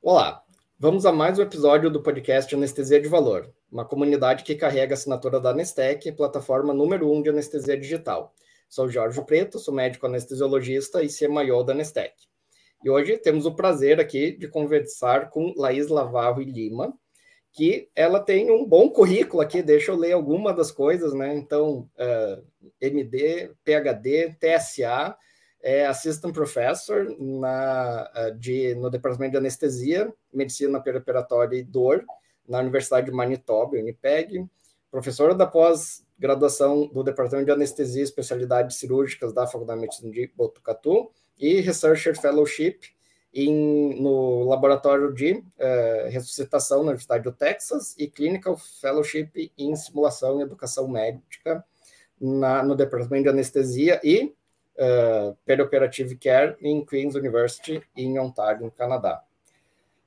Olá, vamos a mais um episódio do podcast Anestesia de Valor, uma comunidade que carrega a assinatura da Anestec, plataforma número um de anestesia digital. Sou Jorge Preto, sou médico anestesiologista e CMIO da Anestec. E hoje temos o prazer aqui de conversar com Laís Lavarro e Lima, que ela tem um bom currículo aqui, deixa eu ler alguma das coisas, né? Então, uh, MD, PhD, TSA, é Assistant Professor na, uh, de, no Departamento de Anestesia, Medicina Perioperatória e Dor, na Universidade de Manitoba, Unipeg, professora da pós-graduação do Departamento de Anestesia e Especialidades Cirúrgicas da Faculdade de Medicina de Botucatu e Researcher Fellowship em, no Laboratório de uh, Ressuscitação na Universidade do Texas e Clinical Fellowship em Simulação e Educação Médica na, no Departamento de Anestesia e uh, Perioperative Care em Queen's University em Ontário, no Canadá.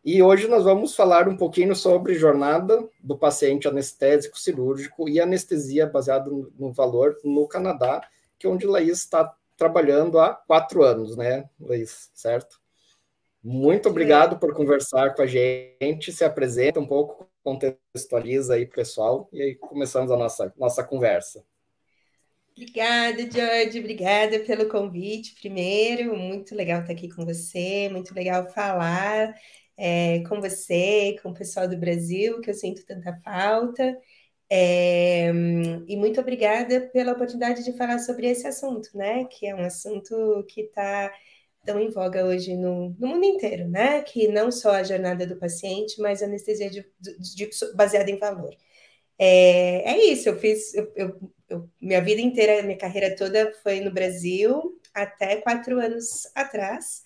E hoje nós vamos falar um pouquinho sobre jornada do paciente anestésico cirúrgico e anestesia baseada no, valor no Canadá, que é onde Laís está trabalhando há quatro anos, né, Laís, certo? Muito obrigado por conversar com a gente. Se apresenta um pouco, contextualiza aí, pessoal, e aí começamos a nossa, nossa conversa. Obrigada, George. Obrigada pelo convite, primeiro. Muito legal estar aqui com você, muito legal falar é, com você, com o pessoal do Brasil, que eu sinto tanta falta. É, e muito obrigada pela oportunidade de falar sobre esse assunto, né? Que é um assunto que está tão em voga hoje no, no, mundo inteiro, né? Que não só a jornada do paciente, mas a anestesia de, de, de, baseada em valor. É, é isso, eu fiz, eu, eu, eu, minha vida inteira, minha carreira toda foi no Brasil, até quatro anos atrás,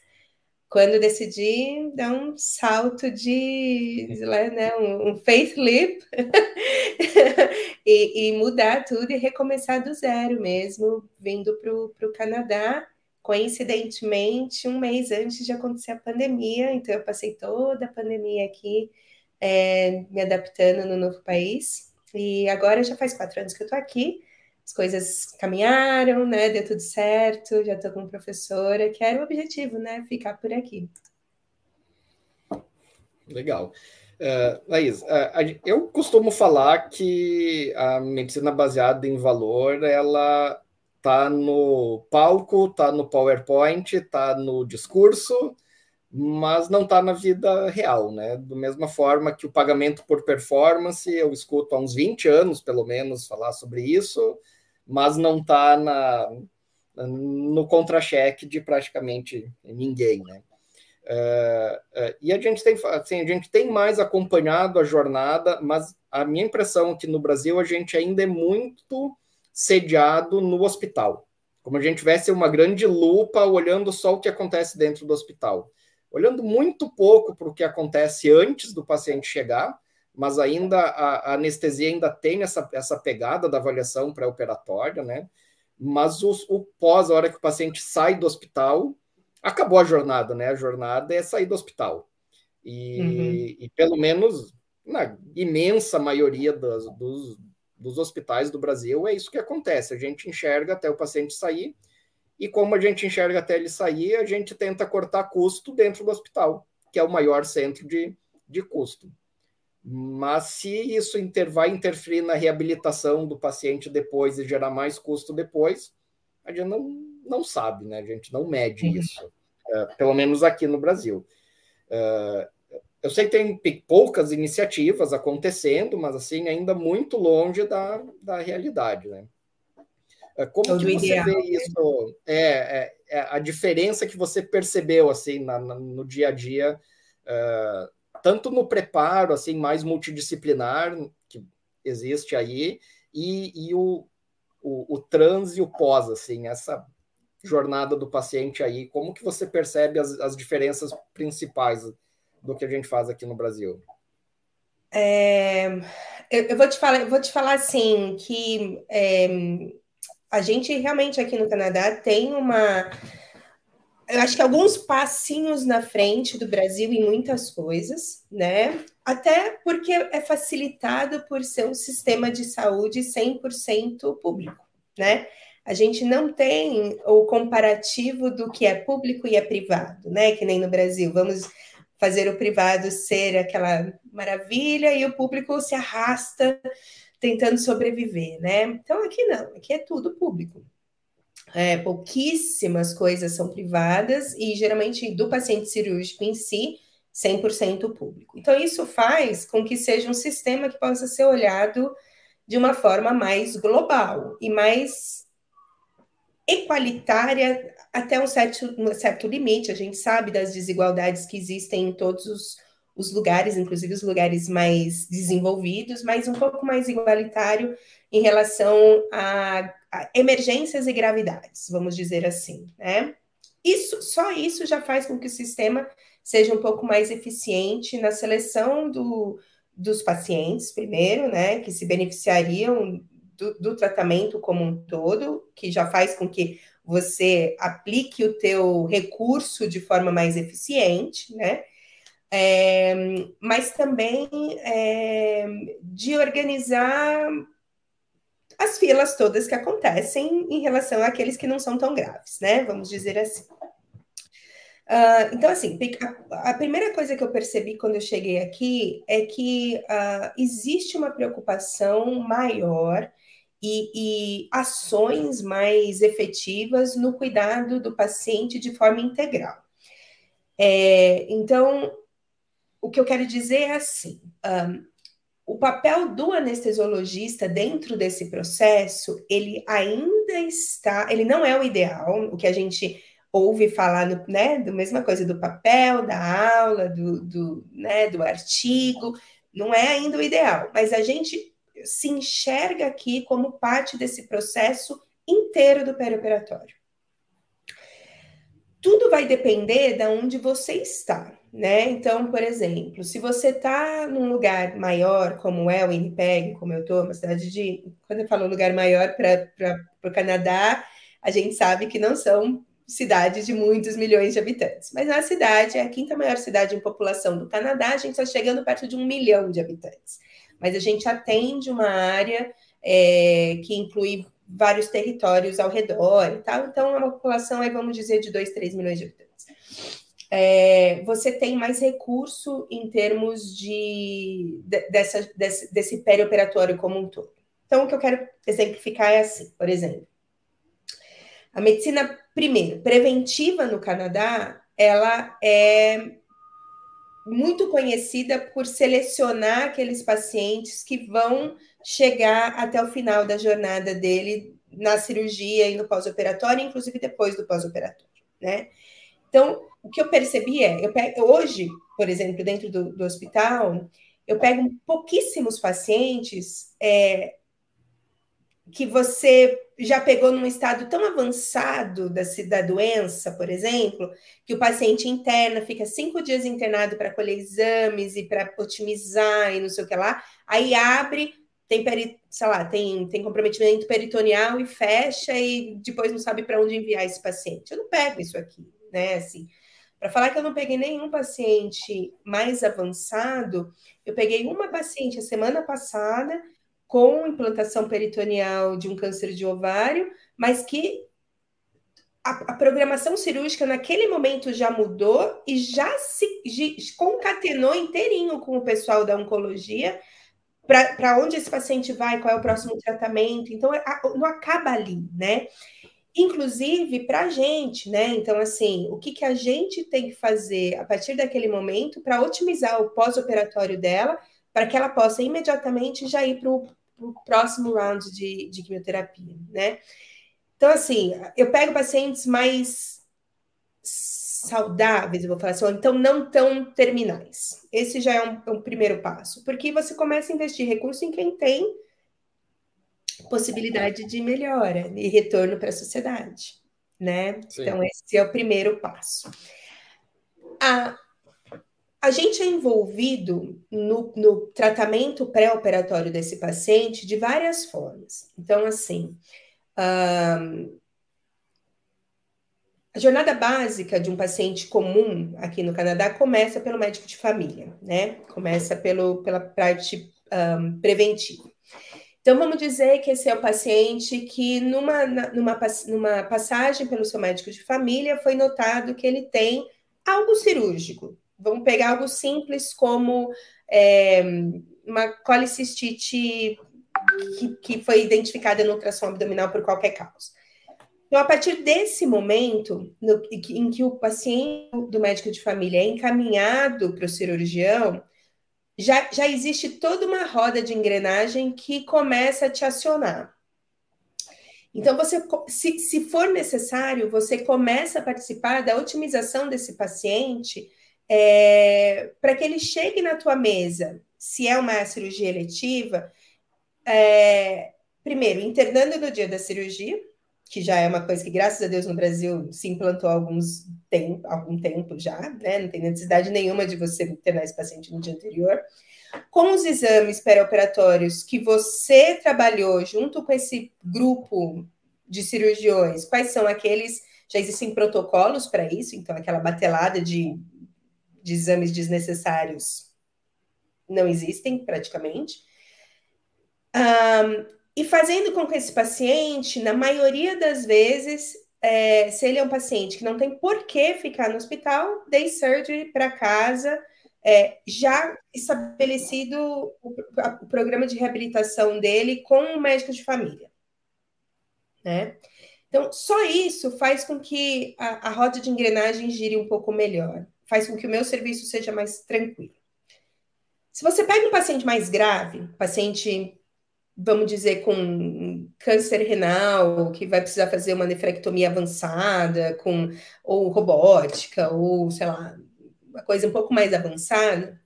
quando decidi dar um salto de, né, um, um faith leap e, e, mudar tudo e recomeçar do zero mesmo, vindo para o Canadá coincidentemente, um mês antes de acontecer a pandemia, então eu passei toda a pandemia aqui é, me adaptando no novo país. E agora já faz quatro anos que eu estou aqui, as coisas caminharam, né? Deu tudo certo, já estou como professora, que era o objetivo, né? Ficar por aqui. Legal. Uh, Laís, uh, eu costumo falar que a medicina baseada em valor, ela tá no palco, tá no PowerPoint, tá no discurso, mas não tá na vida real, né? Da mesma forma que o pagamento por performance, eu escuto há uns 20 anos, pelo menos, falar sobre isso, mas não tá na, no contra-cheque de praticamente ninguém, né? Uh, uh, e a gente tem assim, a gente tem mais acompanhado a jornada, mas a minha impressão é que no Brasil a gente ainda é muito sediado no hospital. Como a gente tivesse uma grande lupa olhando só o que acontece dentro do hospital. Olhando muito pouco para o que acontece antes do paciente chegar, mas ainda a, a anestesia ainda tem essa, essa pegada da avaliação pré-operatória, né? Mas o, o pós, a hora que o paciente sai do hospital, acabou a jornada, né? A jornada é sair do hospital. E, uhum. e pelo menos na imensa maioria dos, dos, dos hospitais do Brasil, é isso que acontece. A gente enxerga até o paciente sair, e como a gente enxerga até ele sair, a gente tenta cortar custo dentro do hospital, que é o maior centro de, de custo. Mas se isso inter, vai interferir na reabilitação do paciente depois e gerar mais custo depois, a gente não, não sabe, né? A gente não mede isso, uh, pelo menos aqui no Brasil. Uh, eu sei que tem poucas iniciativas acontecendo, mas assim, ainda muito longe da, da realidade, né? É, como Todo que você ideal. vê isso? É, é, é, a diferença que você percebeu assim na, na, no dia a dia, uh, tanto no preparo assim mais multidisciplinar que existe aí e, e o, o, o trans e o pós assim essa jornada do paciente aí, como que você percebe as, as diferenças principais do que a gente faz aqui no Brasil? É, eu, eu, vou te falar, vou te falar assim que é, a gente realmente aqui no Canadá tem uma eu acho que alguns passinhos na frente do Brasil em muitas coisas, né? até porque é facilitado por ser um sistema de saúde 100% público, né? A gente não tem o comparativo do que é público e é privado, né? Que nem no Brasil. Vamos fazer o privado ser aquela maravilha e o público se arrasta tentando sobreviver, né? Então aqui não, aqui é tudo público. É, pouquíssimas coisas são privadas e geralmente do paciente cirúrgico em si 100% público. Então, isso faz com que seja um sistema que possa ser olhado de uma forma mais global e mais equalitária até um certo, um certo limite. A gente sabe das desigualdades que existem em todos os, os lugares, inclusive os lugares mais desenvolvidos, mas um pouco mais igualitário em relação a, a emergências e gravidades, vamos dizer assim, né? Isso, só isso já faz com que o sistema seja um pouco mais eficiente na seleção do, dos pacientes, primeiro, né, que se beneficiariam do, do, tratamento como um todo, que já faz com que você aplique o teu recurso de forma mais eficiente, né? É, mas também é, de organizar as filas todas que acontecem em relação àqueles que não são tão graves, né? Vamos dizer assim. Uh, então, assim, a, primeira coisa que eu percebi quando eu cheguei aqui é que uh, existe uma preocupação maior e, e, ações mais efetivas no cuidado do paciente de forma integral. É, então, o que eu quero dizer é assim: um, o papel do anestesiologista dentro desse processo, ele ainda está, ele não é o ideal, o que a gente ouve falar, no, né, do mesma coisa do papel, da aula, do, do, né, do artigo, não é ainda o ideal, mas a gente se enxerga aqui como parte desse processo inteiro do perioperatório. Tudo vai depender de onde você está, né? Então, por exemplo, se você está num lugar maior, como é o Winnipeg, como eu estou, uma cidade de. Quando eu falo lugar maior para o Canadá, a gente sabe que não são cidade de muitos milhões de habitantes. Mas a cidade é a quinta maior cidade em população do Canadá, a gente está chegando perto de um milhão de habitantes. Mas a gente atende uma área é, que inclui vários territórios ao redor e tal, então é uma população, aí, vamos dizer, de 2, 3 milhões de habitantes. É, você tem mais recurso em termos de, de dessa, desse, desse perioperatório como um todo. Então, o que eu quero exemplificar é assim, por exemplo, a medicina, primeiro, preventiva no Canadá, ela é muito conhecida por selecionar aqueles pacientes que vão chegar até o final da jornada dele na cirurgia e no pós-operatório, inclusive depois do pós-operatório, né? Então, o que eu percebi é, eu pego, hoje, por exemplo, dentro do, do hospital, eu pego pouquíssimos pacientes é, que você já pegou num estado tão avançado da, da doença, por exemplo, que o paciente interna, fica cinco dias internado para colher exames e para otimizar e não sei o que lá, aí abre, tem, peri, sei lá, tem, tem comprometimento peritoneal e fecha e depois não sabe para onde enviar esse paciente. Eu não pego isso aqui, né? Assim, para falar que eu não peguei nenhum paciente mais avançado, eu peguei uma paciente a semana passada com implantação peritoneal de um câncer de ovário, mas que a, a, programação cirúrgica naquele momento já mudou e já se concatenou inteirinho com o pessoal da oncologia para onde esse paciente vai, qual é o próximo tratamento. Então, a, não acaba ali, né? Inclusive para a gente, né? Então, assim, o que, que a gente tem que fazer a partir daquele momento para otimizar o pós-operatório dela, para que ela possa imediatamente já ir para o o próximo round de, de quimioterapia, né? Então, assim, eu pego pacientes mais saudáveis, eu vou falar assim, ou então não tão terminais. Esse já é um, um, primeiro passo, porque você começa a investir recurso em quem tem possibilidade de melhora e retorno para a sociedade, né? Sim. Então, esse é o primeiro passo. A, a gente é envolvido no, no tratamento pré-operatório desse paciente de várias formas. Então, assim, um, a jornada básica de um paciente comum aqui no Canadá começa pelo médico de família, né? Começa pelo, pela parte um, preventiva. Então, vamos dizer que esse é o paciente que, numa, numa, numa passagem pelo seu médico de família, foi notado que ele tem algo cirúrgico. Vamos pegar algo simples como é, uma colicistite que, que foi identificada no ultrassom abdominal por qualquer causa. Então, a partir desse momento, no, em que o paciente do médico de família é encaminhado para o cirurgião, já, já existe toda uma roda de engrenagem que começa a te acionar. Então, você, se, se for necessário, você começa a participar da otimização desse paciente é, para que ele chegue na tua mesa, se é uma cirurgia eletiva, é, primeiro, internando no dia da cirurgia, que já é uma coisa que, graças a Deus, no Brasil se implantou há alguns tempo, algum tempo já, né? Não tem necessidade nenhuma de você internar esse paciente no dia anterior. Com os exames pré-operatórios que você trabalhou junto com esse grupo de cirurgiões, quais são aqueles? Já existem protocolos para isso, então aquela batelada de, de exames desnecessários não existem praticamente. Um, e fazendo com que esse paciente, na maioria das vezes, é, se ele é um paciente que não tem por que ficar no hospital, day surgery para casa, é, já estabelecido o, o, programa de reabilitação dele com o médico de família. Né? Então, só isso faz com que a, a roda de engrenagem gire um pouco melhor, faz com que o meu serviço seja mais tranquilo. Se você pega um paciente mais grave, paciente vamos dizer, com câncer renal, que vai precisar fazer uma nefrectomia avançada, com ou robótica, ou sei lá, uma coisa um pouco mais avançada,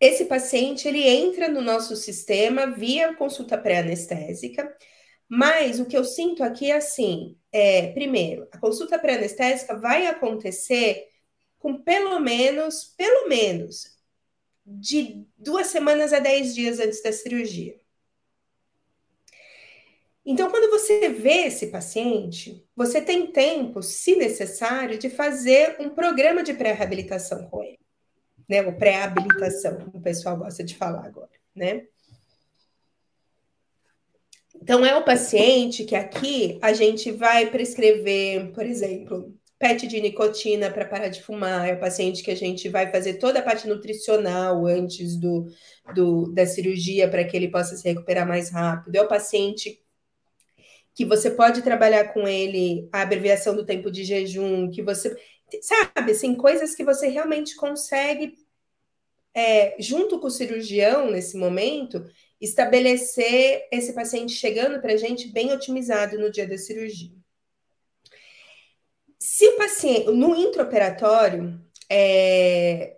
esse paciente ele entra no nosso sistema via consulta pré-anestésica, mas o que eu sinto aqui é assim, é, primeiro, a consulta pré-anestésica vai acontecer com pelo menos, pelo menos, de duas semanas a dez dias antes da cirurgia. Então, quando você vê esse paciente, você tem tempo, se necessário, de fazer um programa de pré-reabilitação com ele, né? Ou pré-habilitação, como o pessoal gosta de falar agora, né? Então, é o paciente que aqui a gente vai prescrever, por exemplo, PET de nicotina para parar de fumar, é o paciente que a gente vai fazer toda a parte nutricional antes do, do da cirurgia para que ele possa se recuperar mais rápido, é o paciente que você pode trabalhar com ele a abreviação do tempo de jejum, que você sabe, assim, coisas que você realmente consegue é, junto com o cirurgião nesse momento estabelecer esse paciente chegando para a gente bem otimizado no dia da cirurgia. Se o paciente, no intraoperatório, é,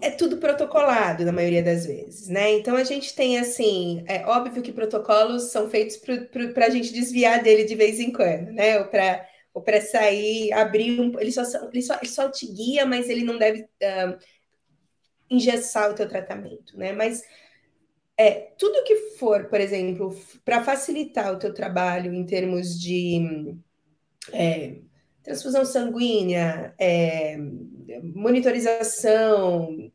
é tudo protocolado na maioria das vezes, né? Então a gente tem assim, é óbvio que protocolos são feitos para a gente desviar dele de vez em quando, né? Ou para ou para sair, abrir um. Ele só, ele, só, ele só te guia, mas ele não deve uh, engessar o teu tratamento, né? Mas é, tudo que for, por exemplo, para facilitar o teu trabalho em termos de é, transfusão sanguínea, é, monitorização,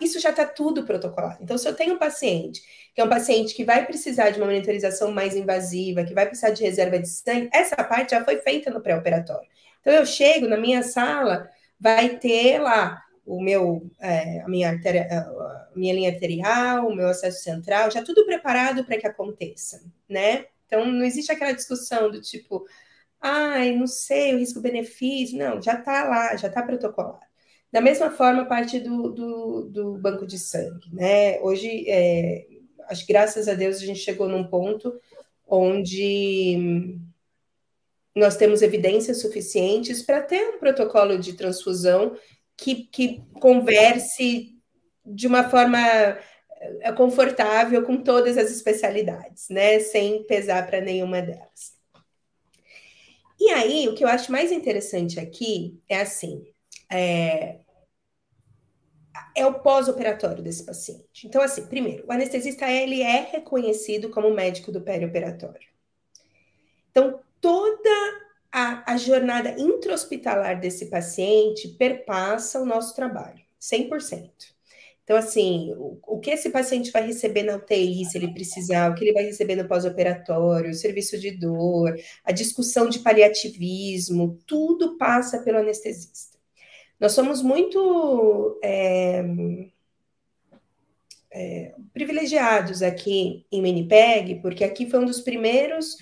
isso já está tudo protocolado. Então, se eu tenho um paciente que é um paciente que vai precisar de uma monitorização mais invasiva, que vai precisar de reserva de sangue, essa parte já foi feita no pré-operatório. Então, eu chego na minha sala, vai ter lá o meu, é, a, minha artéria, a minha linha arterial, o meu acesso central, já tudo preparado para que aconteça, né? Então, não existe aquela discussão do tipo, ai, não sei, o risco-benefício. Não, já está lá, já está protocolado. Da mesma forma, parte do, do, do, banco de sangue, né? Hoje, é, acho que graças a Deus a gente chegou num ponto onde nós temos evidências suficientes para ter um protocolo de transfusão que, que converse de uma forma é, confortável com todas as especialidades, né? Sem pesar para nenhuma delas. E aí, o que eu acho mais interessante aqui é assim: é, é o pós-operatório desse paciente. Então, assim, primeiro, o anestesista ele é reconhecido como médico do perioperatório. Então, toda a, a jornada intra-hospitalar desse paciente perpassa o nosso trabalho, 100%. Então, assim, o, que esse paciente vai receber na UTI, se ele precisar, o que ele vai receber no pós-operatório, o serviço de dor, a discussão de paliativismo, tudo passa pelo anestesista. Nós somos muito é, é, privilegiados aqui em Winnipeg, porque aqui foi um dos primeiros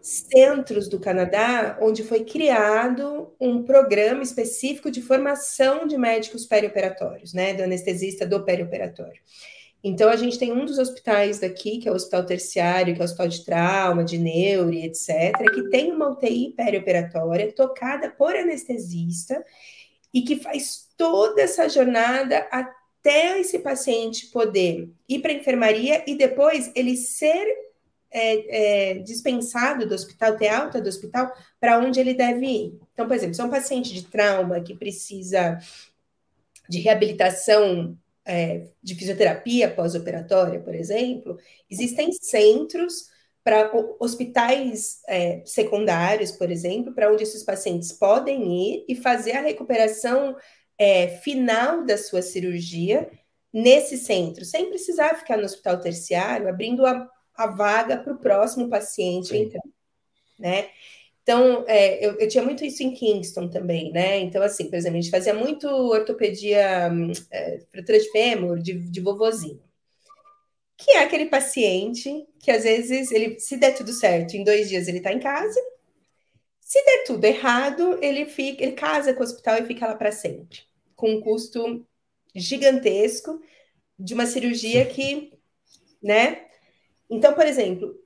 centros do Canadá onde foi criado um programa específico de formação de médicos perioperatórios, né, do anestesista do perioperatório. Então, a gente tem um dos hospitais daqui, que é o Hospital Terciário, que é o Hospital de Trauma, de Neuro e etc., que tem uma UTI perioperatória tocada por anestesista e que faz toda essa jornada até esse paciente poder ir para a enfermaria e depois ele ser é, é, dispensado do hospital, ter alta do hospital, para onde ele deve ir. Então, por exemplo, se é um paciente de trauma que precisa de reabilitação é, de fisioterapia pós-operatória, por exemplo, existem centros para hospitais é, secundários, por exemplo, para onde esses pacientes podem ir e fazer a recuperação é, final da sua cirurgia nesse centro, sem precisar ficar no hospital terciário, abrindo a a vaga para o próximo paciente Sim. entrar, né? Então, é, eu, eu, tinha muito isso em Kingston também, né? Então, assim, por exemplo, a gente fazia muito ortopedia, é, fratura de fêmur, de, de vovozinho. Que é aquele paciente que, às vezes, ele, se der tudo certo, em dois dias ele está em casa. Se der tudo errado, ele fica, ele casa com o hospital e fica lá para sempre, com um custo gigantesco de uma cirurgia que, né, então, por exemplo,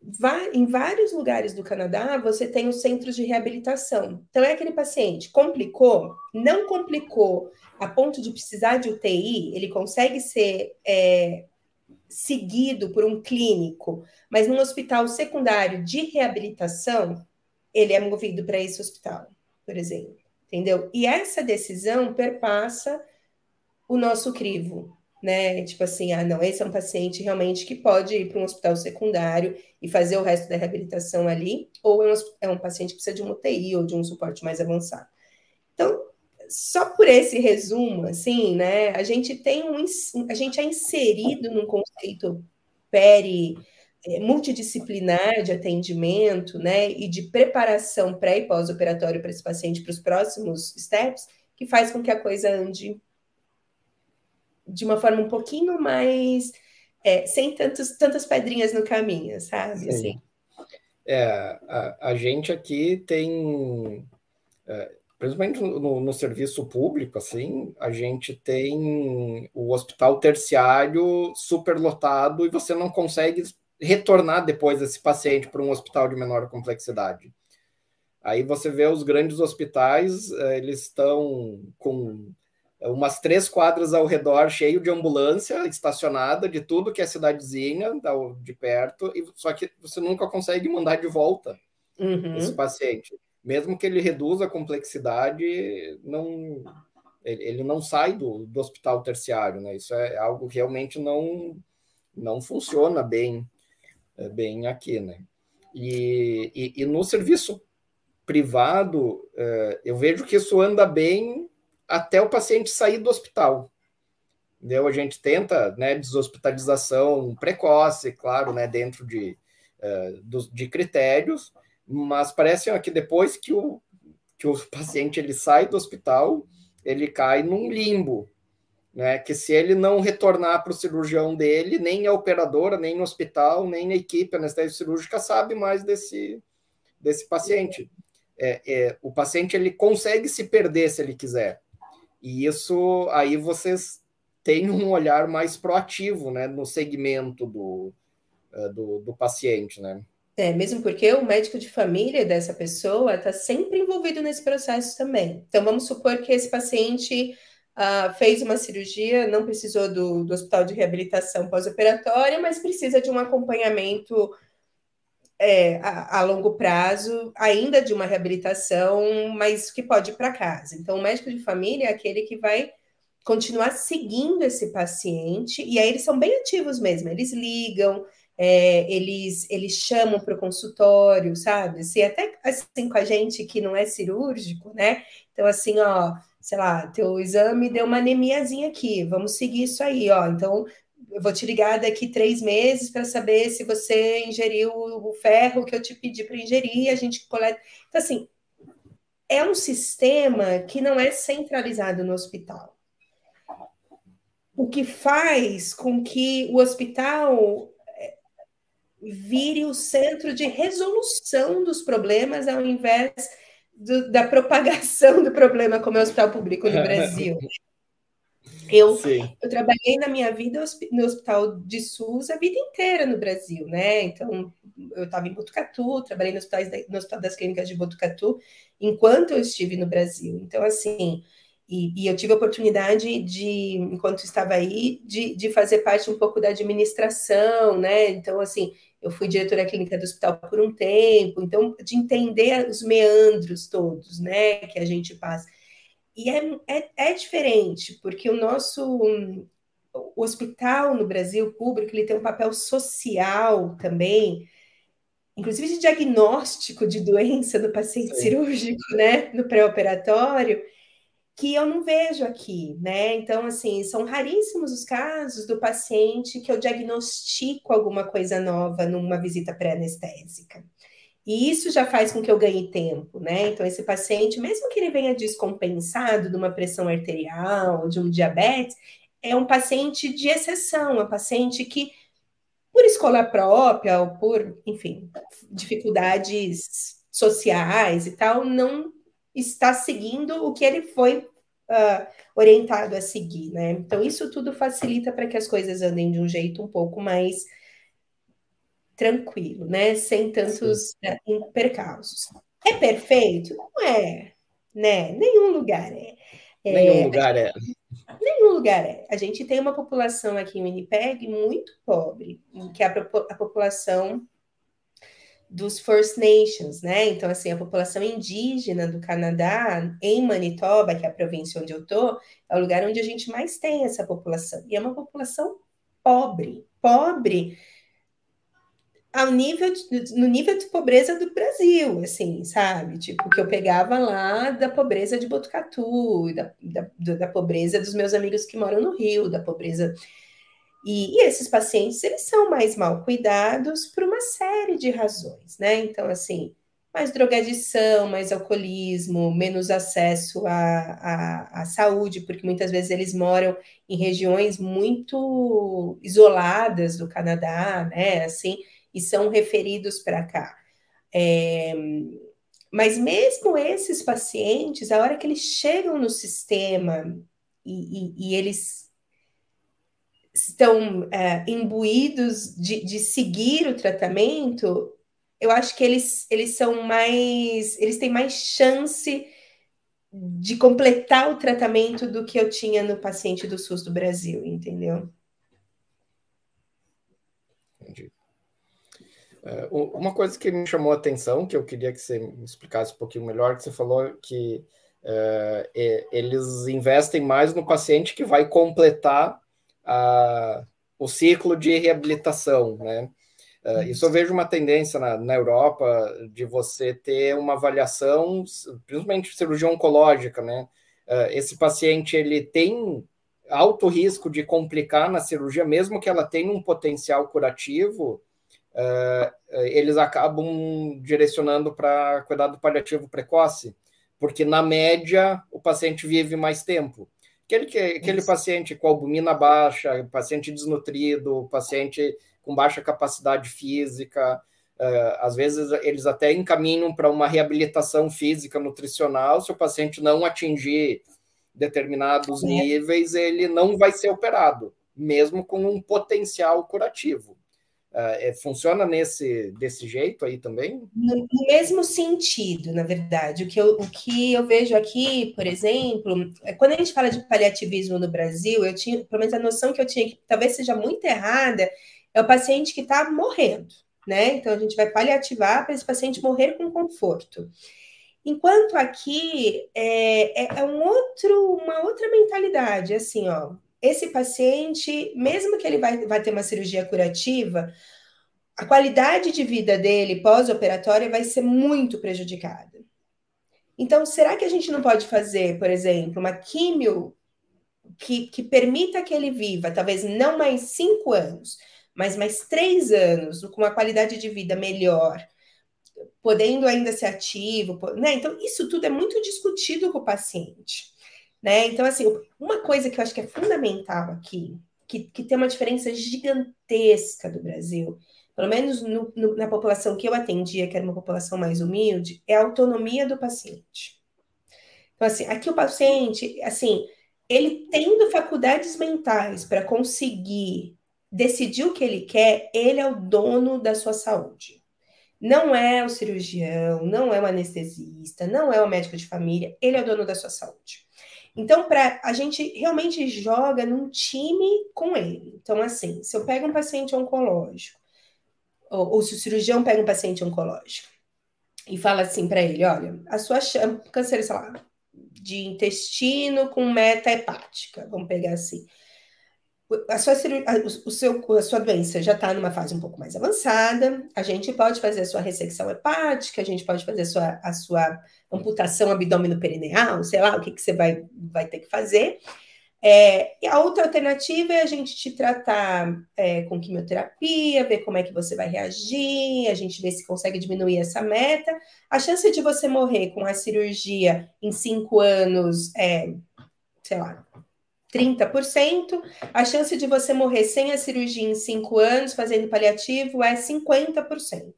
em vários lugares do Canadá, você tem os centros de reabilitação. Então, é aquele paciente complicou, não complicou a ponto de precisar de UTI, ele consegue ser é, seguido por um clínico, mas num hospital secundário de reabilitação, ele é movido para esse hospital, por exemplo. Entendeu? E essa decisão perpassa o nosso crivo, né? Tipo assim, ah, não, esse é um paciente realmente que pode ir para um hospital secundário e fazer o resto da reabilitação ali, ou é um, é um paciente que precisa de uma UTI ou de um suporte mais avançado. Então, só por esse resumo, assim, né? A gente tem um, a gente é inserido num conceito peri é, multidisciplinar de atendimento, né? E de preparação pré e pós-operatório para esse paciente para os próximos steps, que faz com que a coisa ande de uma forma um pouquinho mais é, sem tantos, tantas pedrinhas no caminho, sabe? Assim. É, a, a, gente aqui tem, é, principalmente no, no, serviço público, assim, a gente tem o hospital terciário superlotado e você não consegue retornar depois esse paciente para um hospital de menor complexidade. Aí você vê os grandes hospitais, é, eles estão com umas três quadras ao redor, cheio de ambulância estacionada, de tudo que é cidadezinha, de perto, e só que você nunca consegue mandar de volta uhum. esse paciente. Mesmo que ele reduza a complexidade, não, ele, não sai do, do hospital terciário, né? Isso é algo que realmente não, não funciona bem, é, bem aqui, né? E, e, e no serviço privado, é, eu vejo que isso anda bem até o paciente sair do hospital. Entendeu? A gente tenta, né, deshospitalização precoce, claro, né, dentro de, uh, de critérios, mas parece que depois que o, que o paciente ele sai do hospital, ele cai num limbo, né, que se ele não retornar para o cirurgião dele, nem a operadora, nem no hospital, nem a equipe anestésica cirúrgica sabe mais desse, desse paciente. É, é, o paciente ele consegue se perder se ele quiser. E isso aí vocês têm um olhar mais proativo né, no segmento do, eh, do, do paciente, né? É, mesmo porque o médico de família dessa pessoa está sempre envolvido nesse processo também. Então, vamos supor que esse paciente uh, fez uma cirurgia, não precisou do, do hospital de reabilitação pós-operatória, mas precisa de um acompanhamento é, a, a, longo prazo, ainda de uma reabilitação, mas que pode ir para casa. Então, o médico de família é aquele que vai continuar seguindo esse paciente, e aí eles são bem ativos mesmo, eles ligam, é, eles, eles chamam para o consultório, sabe? Assim, até assim com a gente que não é cirúrgico, né? Então, assim, ó, sei lá, teu exame deu uma anemiazinha aqui, vamos seguir isso aí, ó. Então, eu vou te ligar daqui três meses para saber se você ingeriu o ferro que eu te pedi para ingerir, a gente coleta. Então, assim, é um sistema que não é centralizado no hospital. O que faz com que o hospital é, vire o centro de resolução dos problemas ao invés do, da propagação do problema, como é o hospital público no Brasil. Eu, eu trabalhei na minha vida no hospital de SUS a vida inteira no Brasil, né? Então, eu estava em Botucatu, trabalhei no hospital, no hospital das Clínicas de Botucatu enquanto eu estive no Brasil. Então, assim, e, e, eu tive a oportunidade de, enquanto estava aí, de, de fazer parte um pouco da administração, né? Então, assim, eu fui diretora clínica do hospital por um tempo, então, de entender os meandros todos, né, que a gente passa. E é, é, é diferente, porque o nosso o hospital no Brasil público ele tem um papel social também, inclusive de diagnóstico de doença do paciente Sim. cirúrgico, né, no pré-operatório, que eu não vejo aqui, né? Então, assim, são raríssimos os casos do paciente que eu diagnostico alguma coisa nova numa visita pré-anestésica. E isso já faz com que eu ganhe tempo, né? Então, esse paciente, mesmo que ele venha descompensado de uma pressão arterial, de um diabetes, é um paciente de exceção, é um paciente que, por escola própria, ou por, enfim, dificuldades sociais e tal, não está seguindo o que ele foi uh, orientado a seguir, né? Então, isso tudo facilita para que as coisas andem de um jeito um pouco mais tranquilo, né? Sem tantos né, percalços. É perfeito? Não é, né? Nenhum lugar é. é nenhum lugar é. Nenhum lugar é. A gente tem uma população aqui em Winnipeg muito pobre, que é a, a população dos First Nations, né? Então, assim, a população indígena do Canadá, em Manitoba, que é a província onde eu tô, é o lugar onde a gente mais tem essa população. E é uma população pobre, pobre ao nível de, no nível de pobreza do Brasil, assim, sabe? Tipo, que eu pegava lá da pobreza de Botucatu, da, da, da pobreza dos meus amigos que moram no Rio, da pobreza. E, e, esses pacientes, eles são mais mal cuidados por uma série de razões, né? Então, assim, mais drogadição, mais alcoolismo, menos acesso à, à, à saúde, porque muitas vezes eles moram em regiões muito isoladas do Canadá, né? Assim, e são referidos para cá. É, mas mesmo esses pacientes, a hora que eles chegam no sistema e, e, e eles estão é, imbuídos de, de, seguir o tratamento, eu acho que eles, eles são mais, eles têm mais chance de completar o tratamento do que eu tinha no paciente do SUS do Brasil, entendeu? É, uma coisa que me chamou a atenção, que eu queria que você me explicasse um pouquinho melhor, que você falou que é, eles investem mais no paciente que vai completar a, o ciclo de reabilitação, né? Uh, isso eu vejo uma tendência na, na, Europa de você ter uma avaliação, principalmente cirurgia oncológica, né? Uh, esse paciente ele tem alto risco de complicar na cirurgia, mesmo que ela tenha um potencial curativo, uh, eles acabam direcionando para cuidado paliativo precoce, porque na média o paciente vive mais tempo. Aquele, aquele paciente com albumina baixa, paciente desnutrido, paciente com baixa capacidade física, uh, às vezes eles até encaminham para uma reabilitação física nutricional. Se o paciente não atingir determinados níveis, ele não vai ser operado, mesmo com um potencial curativo. Uh, funciona nesse desse jeito aí também? No, no, mesmo sentido, na verdade. O que, eu, o que eu vejo aqui, por exemplo, é quando a gente fala de paliativismo no Brasil, eu tinha, pelo menos a noção que eu tinha, que talvez seja muito errada, é o paciente que está morrendo, né? Então a gente vai paliativar para esse paciente morrer com conforto. Enquanto aqui é, é, é um outro, uma outra mentalidade, assim, ó esse paciente, mesmo que ele vai, vai ter uma cirurgia curativa, a qualidade de vida dele pós-operatória vai ser muito prejudicada. Então, será que a gente não pode fazer, por exemplo, uma químio que, que permita que ele viva, talvez não mais cinco anos, mas mais três anos, com uma qualidade de vida melhor, podendo ainda ser ativo, né? Então, isso tudo é muito discutido com o paciente, né? Então, assim, uma coisa que eu acho que é fundamental aqui, que, que tem uma diferença gigantesca do Brasil, pelo menos no, no, na população que eu atendia, que era uma população mais humilde, é a autonomia do paciente. Então, assim, aqui o paciente, assim, ele tendo faculdades mentais para conseguir decidir o que ele quer, ele é o dono da sua saúde. Não é o cirurgião, não é o anestesista, não é o médico de família, ele é o dono da sua saúde. Então, pra, a gente realmente joga num time com ele. Então, assim, se eu pego um paciente oncológico, ou, ou se o cirurgião pega um paciente oncológico e fala assim para ele: olha, a sua câncer, sei lá, de intestino com meta hepática, vamos pegar assim. A sua, o seu, a sua doença já está numa fase um pouco mais avançada, a gente pode fazer a sua ressecção hepática, a gente pode fazer a sua, a sua amputação abdômeno perineal, sei lá o que, que você vai, vai ter que fazer. É, e a outra alternativa é a gente te tratar é, com quimioterapia, ver como é que você vai reagir, a gente ver se consegue diminuir essa meta. A chance de você morrer com a cirurgia em cinco anos é, sei lá, 30%. A chance de você morrer sem a cirurgia em cinco anos, fazendo paliativo, é 50%.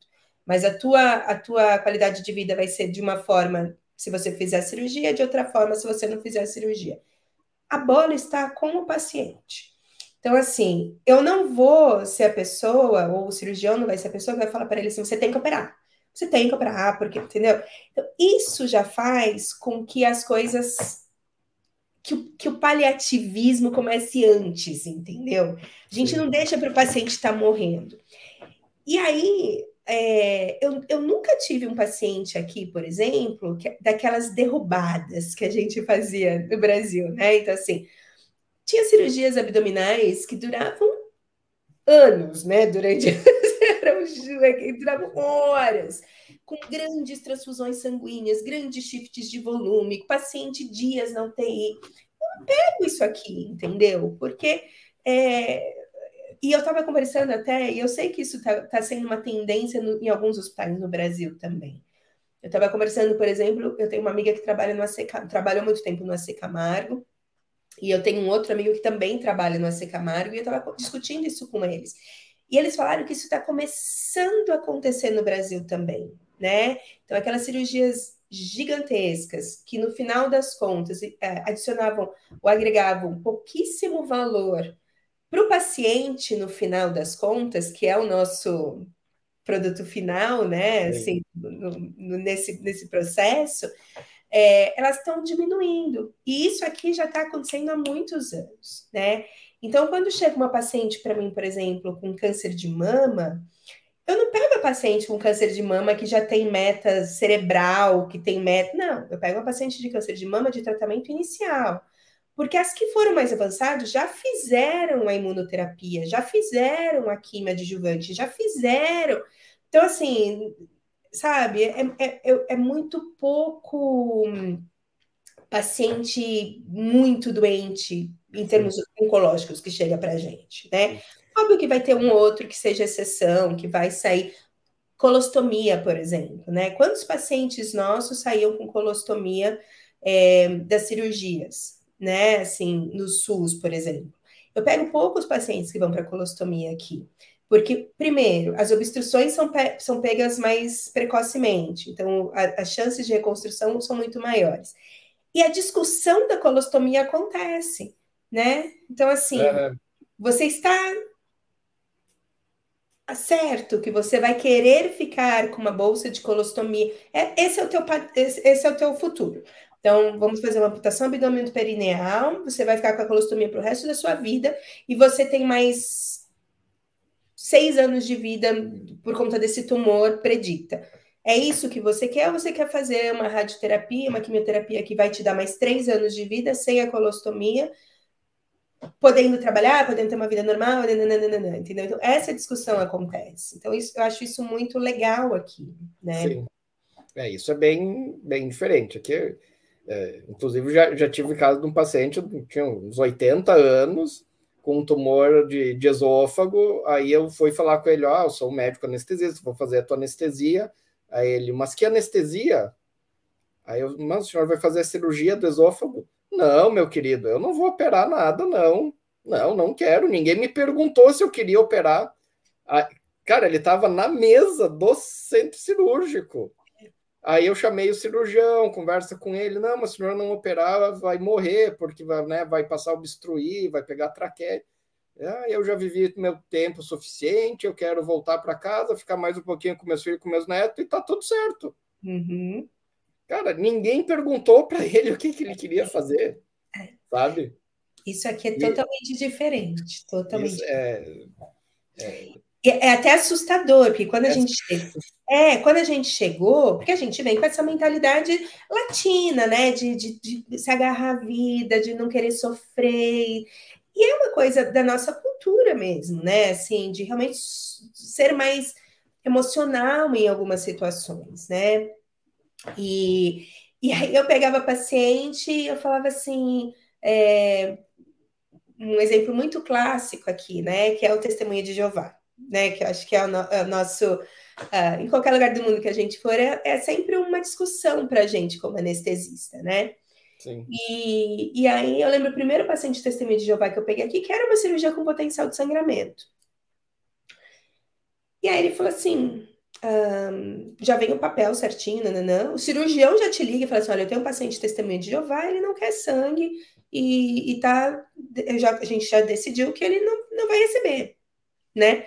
Mas a tua, a tua qualidade de vida vai ser de uma forma se você fizer a cirurgia, de outra forma se você não fizer a cirurgia a bola está com o paciente. Então, assim, eu não vou ser a pessoa, ou o cirurgião não vai ser a pessoa que vai falar para ele assim: você tem que operar. Você tem que operar, porque, entendeu? Então, isso já faz com que as coisas. Que o, que o paliativismo comece antes, entendeu? A gente não deixa para o paciente estar tá morrendo. E aí, é, eu, eu nunca tive um paciente aqui, por exemplo, que, daquelas derrubadas que a gente fazia no Brasil, né? Então, assim, tinha cirurgias abdominais que duravam anos, né? Duravam horas, com grandes transfusões sanguíneas, grandes shifts de volume, paciente dias na UTI. Eu não pego isso aqui, entendeu? Porque. É, e eu estava conversando até, e eu sei que isso está tá sendo uma tendência no, em alguns hospitais no Brasil também. Eu estava conversando, por exemplo, eu tenho uma amiga que trabalha no AC, trabalhou muito tempo no AC Camargo, e eu tenho um outro amigo que também trabalha no AC Camargo, e eu estava discutindo isso com eles. E eles falaram que isso está começando a acontecer no Brasil também, né? Então, aquelas cirurgias gigantescas que no final das contas é, adicionavam ou agregavam pouquíssimo valor para o paciente, no final das contas, que é o nosso produto final, né? Assim, no, no, nesse, nesse processo, é, elas estão diminuindo. E isso aqui já está acontecendo há muitos anos, né? Então, quando chega uma paciente para mim, por exemplo, com câncer de mama, eu não pego a paciente com câncer de mama que já tem meta cerebral, que tem meta. Não, eu pego uma paciente de câncer de mama de tratamento inicial. Porque as que foram mais avançadas já fizeram a imunoterapia, já fizeram a quimio adjuvante, já fizeram. Então, assim, sabe, é, é, é, é muito pouco paciente muito doente em termos oncológicos que chega para a gente, né? Óbvio que vai ter um outro que seja exceção, que vai sair colostomia, por exemplo, né? Quantos pacientes nossos saíam com colostomia é, das cirurgias? né? Assim, no SUS, por exemplo. Eu pego poucos pacientes que vão para colostomia aqui. Porque, primeiro, as obstruções são, pe são pegas mais precocemente, então a, as chances de reconstrução são muito maiores. E a discussão da colostomia acontece, né? Então, assim, você está certo que você vai querer ficar com uma bolsa de colostomia. É, esse, é o teu, esse, é o teu futuro. Então, vamos fazer uma amputação abdômen perineal, você vai ficar com a colostomia para o resto da sua vida, e você tem mais seis anos de vida por conta desse tumor predita. É isso que você quer ou você quer fazer uma radioterapia, uma quimioterapia que vai te dar mais três anos de vida sem a colostomia? Podendo trabalhar, podendo ter uma vida normal, nananana, entendeu? Então, essa discussão acontece. Então, isso, eu acho isso muito legal aqui, né? Sim. É, isso é bem, bem diferente. Aqui, é, inclusive, já, já tive caso de um paciente tinha uns 80 anos, com um tumor de, de esôfago. Aí eu fui falar com ele: Ó, eu sou um médico anestesista, vou fazer a tua anestesia. Aí ele, mas que anestesia? Aí eu, mas o senhor vai fazer a cirurgia do esôfago? Não, meu querido, eu não vou operar nada, não. Não, não quero. Ninguém me perguntou se eu queria operar. Cara, ele estava na mesa do centro cirúrgico. Aí eu chamei o cirurgião, conversa com ele, não, mas se não operar, vai morrer, porque vai, né, vai passar a obstruir, vai pegar traqueia. Ah, eu já vivi meu tempo suficiente, eu quero voltar para casa, ficar mais um pouquinho com meus filhos, com meus netos, e tá tudo certo. Uhum. Cara, ninguém perguntou para ele o que, que ele queria fazer, é. sabe? Isso aqui é totalmente e... diferente, totalmente. É, é... é até assustador, porque quando a é. gente é, quando a gente chegou, porque a gente vem com essa mentalidade latina, né? De, de, de se agarrar à vida, de não querer sofrer. E é uma coisa da nossa cultura mesmo, né? Assim, de realmente ser mais emocional em algumas situações, né? E, e aí eu pegava paciente e eu falava assim. É, um exemplo muito clássico aqui, né? Que é o testemunho de Jeová, né? Que eu acho que é o, no, é o nosso uh, em qualquer lugar do mundo que a gente for, é, é sempre uma discussão para a gente como anestesista, né? Sim. E, e aí eu lembro o primeiro paciente de testemunho de Jeová que eu peguei aqui, que era uma cirurgia com potencial de sangramento. E aí ele falou assim: um, já vem o papel certinho, nananã. O cirurgião já te liga e fala assim: olha, eu tenho um paciente de testemunho de Jeová, ele não quer sangue e, e tá. Já, a gente já decidiu que ele não, não vai receber, né?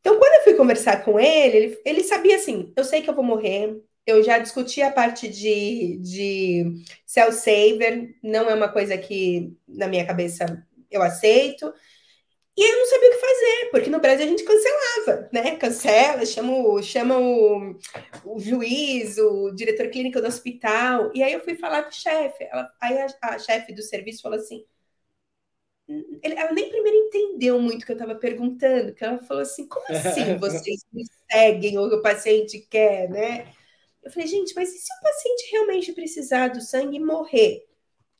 Então, quando eu fui conversar com ele, ele, ele sabia assim: eu sei que eu vou morrer, eu já discuti a parte de, de cell saver, não é uma coisa que na minha cabeça eu aceito. E eu não sabia o que fazer, porque no Brasil a gente cancelava, né? Cancela, chama o, chama o, o juiz, o diretor clínico do hospital. E aí eu fui falar com o chefe. Aí a, a chefe do serviço falou assim: ela nem primeiro entendeu muito o que eu estava perguntando, porque ela falou assim: como assim vocês me seguem ou o paciente quer, né? Eu falei, gente, mas e se o paciente realmente precisar do sangue e morrer?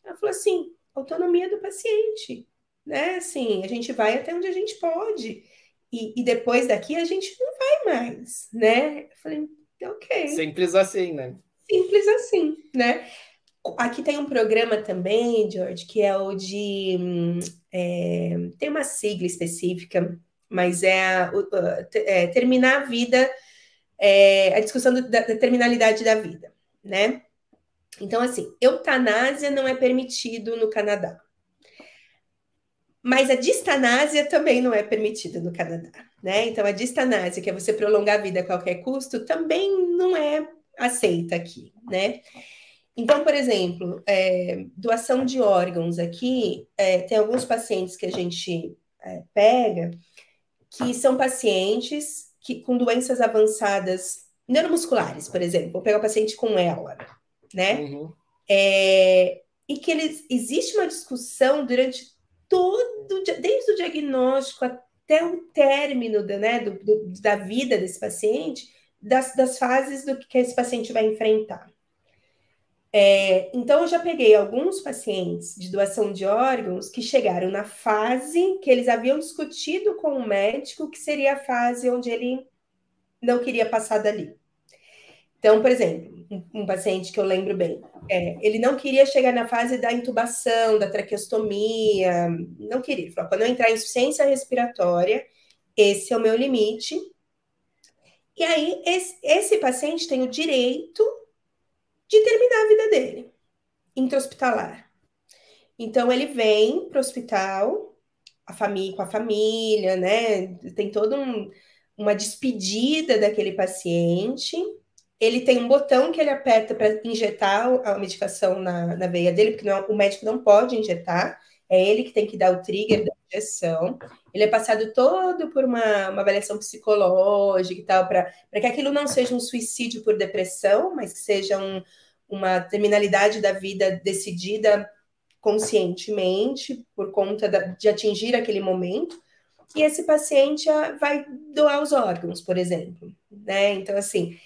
Ela falou assim: autonomia do paciente, né? Assim, a gente vai até onde a gente pode. E, e depois daqui a gente não vai mais, né? Eu falei, ok. Simples assim, né? Simples assim, né? Aqui tem um programa também, George, que é o de. É, tem uma sigla específica, mas é, a, é terminar a vida, é, a discussão do, da, da terminalidade da vida, né? Então, assim, eutanásia não é permitido no Canadá. Mas a distanásia também não é permitida no Canadá, né? Então, a distanásia, que é você prolongar a vida a qualquer custo, também não é aceita aqui, né? Então, por exemplo, é, doação de órgãos aqui, é, tem alguns pacientes que a gente é, pega que são pacientes que, com doenças avançadas neuromusculares, por exemplo. Vou pegar o paciente com ela, né? Uhum. É, e que eles, existe uma discussão durante todo, desde o diagnóstico até o término da, né, do, do, da vida desse paciente, das, das fases do que esse paciente vai enfrentar. É, então, eu já peguei alguns pacientes de doação de órgãos que chegaram na fase que eles haviam discutido com o médico, que seria a fase onde ele não queria passar dali. Então, por exemplo, um, paciente que eu lembro bem, é, ele não queria chegar na fase da intubação, da traqueostomia, não queria. Ele falou: quando eu entrar em insuficiência respiratória, esse é o meu limite. E aí, esse, esse paciente tem o direito de terminar a vida dele, intra-hospitalar. Então ele vem para o hospital, a família, com a família, né? Tem toda um, uma despedida daquele paciente. Ele tem um botão que ele aperta para injetar a medicação na, na veia dele, porque não, o médico não pode injetar, é ele que tem que dar o trigger da injeção. Ele é passado todo por uma, uma avaliação psicológica e tal, para que aquilo não seja um suicídio por depressão, mas que seja um, uma terminalidade da vida decidida conscientemente, por conta da, de atingir aquele momento, e esse paciente ah, vai doar os órgãos, por exemplo. Né? Então, assim,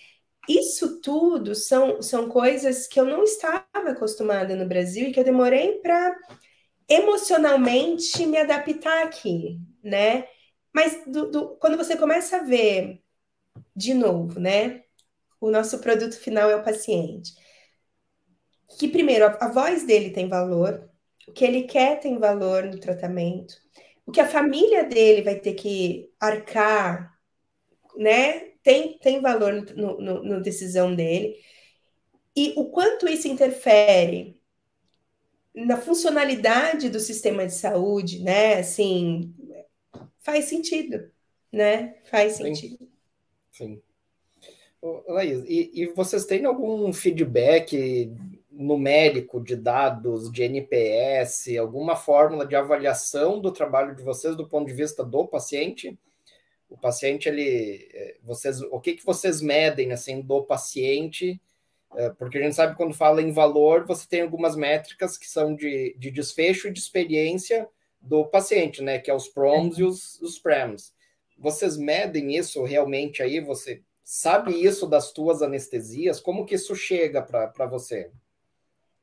isso tudo são, são coisas que eu não estava acostumada no Brasil e que eu demorei para emocionalmente me adaptar aqui, né? Mas do, do, quando você começa a ver de novo, né? O nosso produto final é o paciente. Que primeiro a, a voz dele tem valor, o que ele quer tem valor no tratamento, o que a família dele vai ter que arcar, né? Tem, tem valor no, no, no decisão dele. E o quanto isso interfere na funcionalidade do sistema de saúde, né? Assim, faz sentido, né? Faz sentido. Sim. Sim. Laís, e, e vocês têm algum feedback numérico de dados, de NPS, alguma fórmula de avaliação do trabalho de vocês do ponto de vista do paciente? O paciente, ele, é, vocês, o que que vocês medem assim do paciente? É, porque a gente sabe quando fala em valor, você tem algumas métricas que são de, de desfecho e de experiência do paciente, né? Que é os PROMs e os, os PREMs. Vocês medem isso realmente aí? Você sabe isso das tuas anestesias? Como que isso chega para você?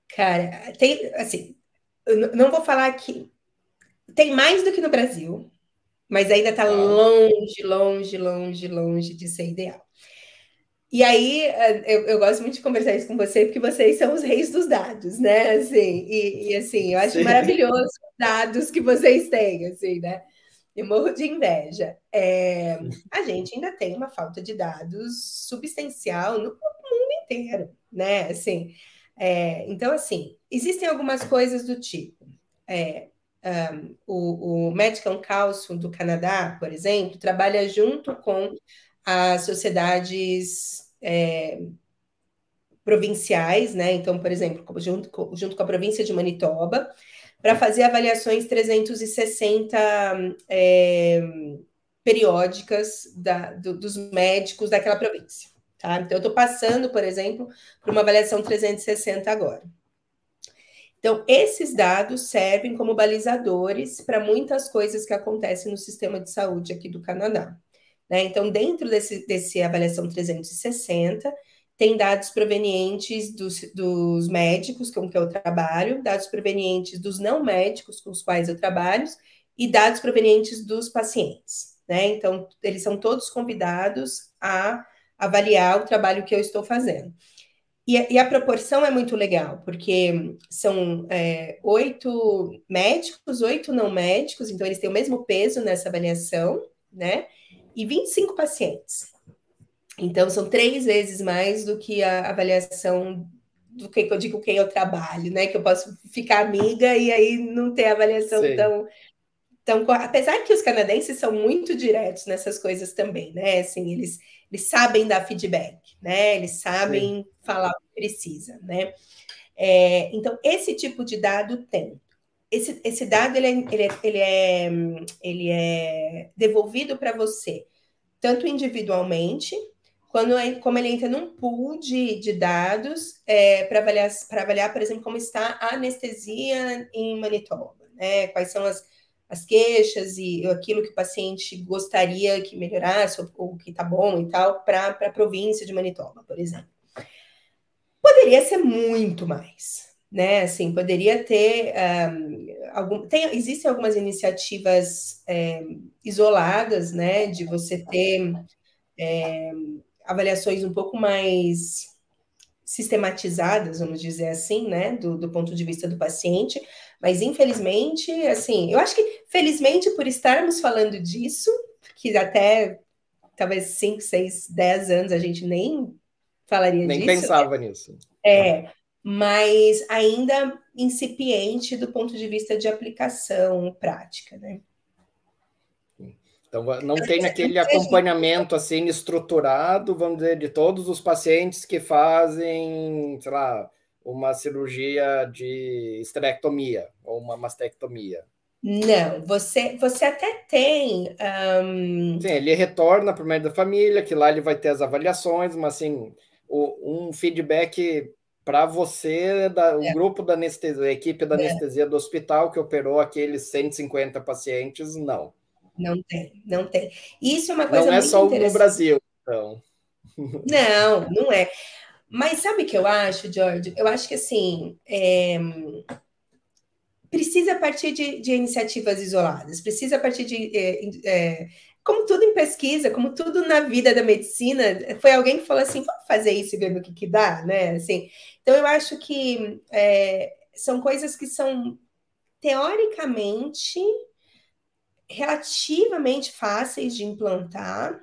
Cara, tem, assim, eu não vou falar que tem mais do que no Brasil, mas ainda está longe, longe, longe, longe de ser ideal. E aí, eu, eu, gosto muito de conversar isso com você, porque vocês são os reis dos dados, né? Assim, e, e assim, eu acho Sim. maravilhoso os dados que vocês têm, assim, né? Eu morro de inveja. É, a gente ainda tem uma falta de dados substancial no mundo inteiro, né? Assim, é, então, assim, existem algumas coisas do tipo. É, um, o, o Medical Council do Canadá, por exemplo, trabalha junto com as sociedades é, provinciais, né? Então, por exemplo, junto, junto com a província de Manitoba, para fazer avaliações 360 é, periódicas da, do, dos médicos daquela província. Tá? Então, eu estou passando, por exemplo, por uma avaliação 360 agora. Então, esses dados servem como balizadores para muitas coisas que acontecem no sistema de saúde aqui do Canadá. Né? Então, dentro desse, desse avaliação 360, tem dados provenientes dos, dos médicos com que eu trabalho, dados provenientes dos não médicos com os quais eu trabalho e dados provenientes dos pacientes. Né? Então, eles são todos convidados a avaliar o trabalho que eu estou fazendo. E, e a proporção é muito legal, porque são é, oito médicos, oito não médicos, então eles têm o mesmo peso nessa avaliação, né? E 25 pacientes. Então, são três vezes mais do que a avaliação do que eu digo quem eu trabalho, né? Que eu posso ficar amiga e aí não ter avaliação Sim. tão então, apesar que os canadenses são muito diretos nessas coisas também, né? Assim, eles, eles sabem dar feedback, né? Eles sabem Sim. falar o que precisa, né? É, então, esse tipo de dado tem. Esse, esse dado ele é, ele é, ele é, ele é devolvido para você, tanto individualmente, quando, como ele entra num pool de, de dados é, para avaliar, avaliar, por exemplo, como está a anestesia em Manitoba, né? Quais são as as queixas e aquilo que o paciente gostaria que melhorasse, ou, ou que tá bom e tal, para a província de Manitoba, por exemplo. Poderia ser muito mais, né? Assim, poderia ter um, algum, tem, existem algumas iniciativas é, isoladas, né? De você ter é, avaliações um pouco mais sistematizadas, vamos dizer assim, né? Do, do ponto de vista do paciente, mas infelizmente, assim, eu acho que felizmente por estarmos falando disso, que até talvez 5, 6, 10 anos a gente nem falaria nem disso. Nem pensava nisso. É, mas ainda incipiente do ponto de vista de aplicação prática, né? Então, não tem aquele acompanhamento assim estruturado, vamos dizer, de todos os pacientes que fazem, sei lá, uma cirurgia de esterectomia ou uma mastectomia. Não, você, você até tem. Um... Sim, ele retorna para o médico da família, que lá ele vai ter as avaliações, mas assim, o, um feedback para você, da, o é. grupo da anestesia, a equipe da é. anestesia do hospital que operou aqueles 150 pacientes, não. Não tem, não tem. Isso é uma coisa Não é só no Brasil, então. Não, não é. Mas sabe o que eu acho, George? Eu acho que assim é... precisa partir de, de, iniciativas isoladas, precisa partir de é, é, como tudo em pesquisa, como tudo na vida da medicina, foi alguém que falou assim, vamos fazer isso e ver no que, que dá, né? Assim, então eu acho que é, são coisas que são teoricamente relativamente fáceis de implantar,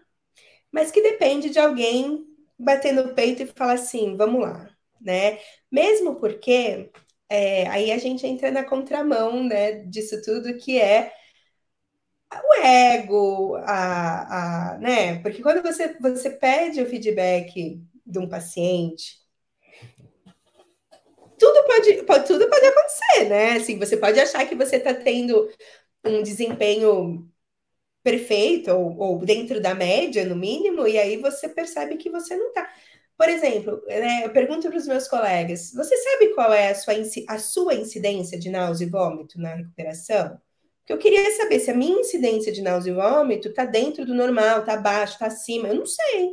mas que depende de alguém bater no peito e falar assim, vamos lá, né? Mesmo porque é, aí a gente entra na contramão, né, disso tudo que é o ego, a, a, né? Porque quando você, você pede o feedback de um paciente, tudo pode, pode, tudo pode acontecer, né? Assim, você pode achar que você está tendo um desempenho perfeito ou, ou, dentro da média, no mínimo, e aí você percebe que você não está. Por exemplo, né, eu pergunto para os meus colegas: você sabe qual é a sua, a sua incidência de náusea e vômito na recuperação? eu queria saber se a minha incidência de náusea e vômito está dentro do normal, está abaixo, está acima. Eu não sei.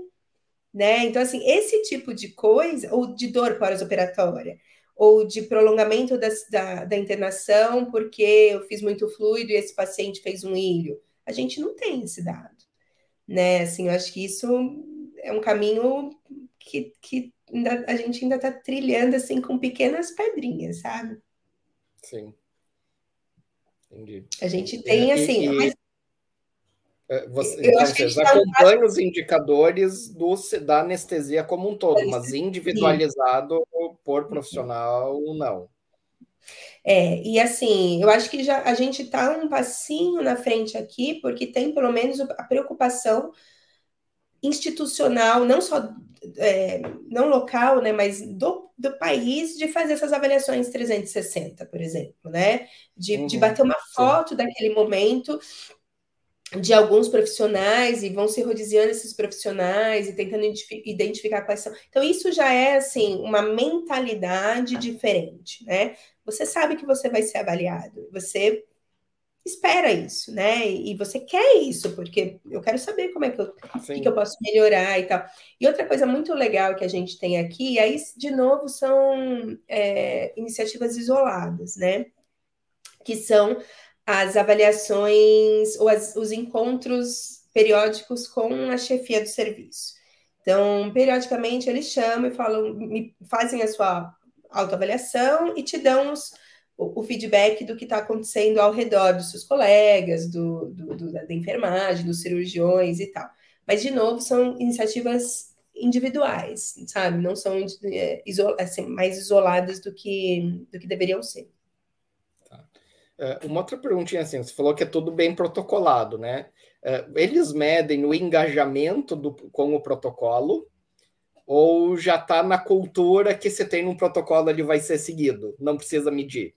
Né? Então, assim, esse tipo de coisa, ou de dor pós-operatória, ou de prolongamento da, da, da, internação porque eu fiz muito fluido e esse paciente fez um ilho. A gente não tem esse dado. Né? Assim, eu acho que isso é um caminho que, que ainda, a gente ainda está trilhando assim com pequenas pedrinhas, sabe? Sim. Entendi. A gente tem, assim. E, mas... É, você, então, vocês tá acompanham os indicadores do, da anestesia como um todo, mas individualizado por profissional, não. É, e assim, eu acho que já a gente está um passinho na frente aqui, porque tem pelo menos a preocupação institucional, não só é, não local, né, mas do, do país, de fazer essas avaliações 360, por exemplo, né? De, uhum, de bater uma foto sim. daquele momento de alguns profissionais e vão se rodiziando esses profissionais e tentando identificar quais são. Então, isso já é, assim, uma mentalidade diferente, né? Você sabe que você vai ser avaliado, você espera isso, né? E você quer isso, porque eu quero saber como é que eu, que, que eu posso melhorar e tal. E outra coisa muito legal que a gente tem aqui, aí, de novo, são é, iniciativas isoladas, né? Que são as avaliações ou as, os encontros periódicos com a chefia do serviço. Então, periodicamente eles chamam e falam, me fazem a sua autoavaliação e te dão os o, feedback do que está acontecendo ao redor dos seus colegas, do, do, do, da enfermagem, dos cirurgiões e tal. Mas, de novo, são iniciativas individuais, sabe? Não são é, assim, mais isoladas do que, do que deveriam ser. É, uma outra perguntinha assim, você falou que é tudo bem protocolado, né? É, eles medem o engajamento do, com o protocolo ou já está na cultura que você tem um protocolo ele vai ser seguido, não precisa medir?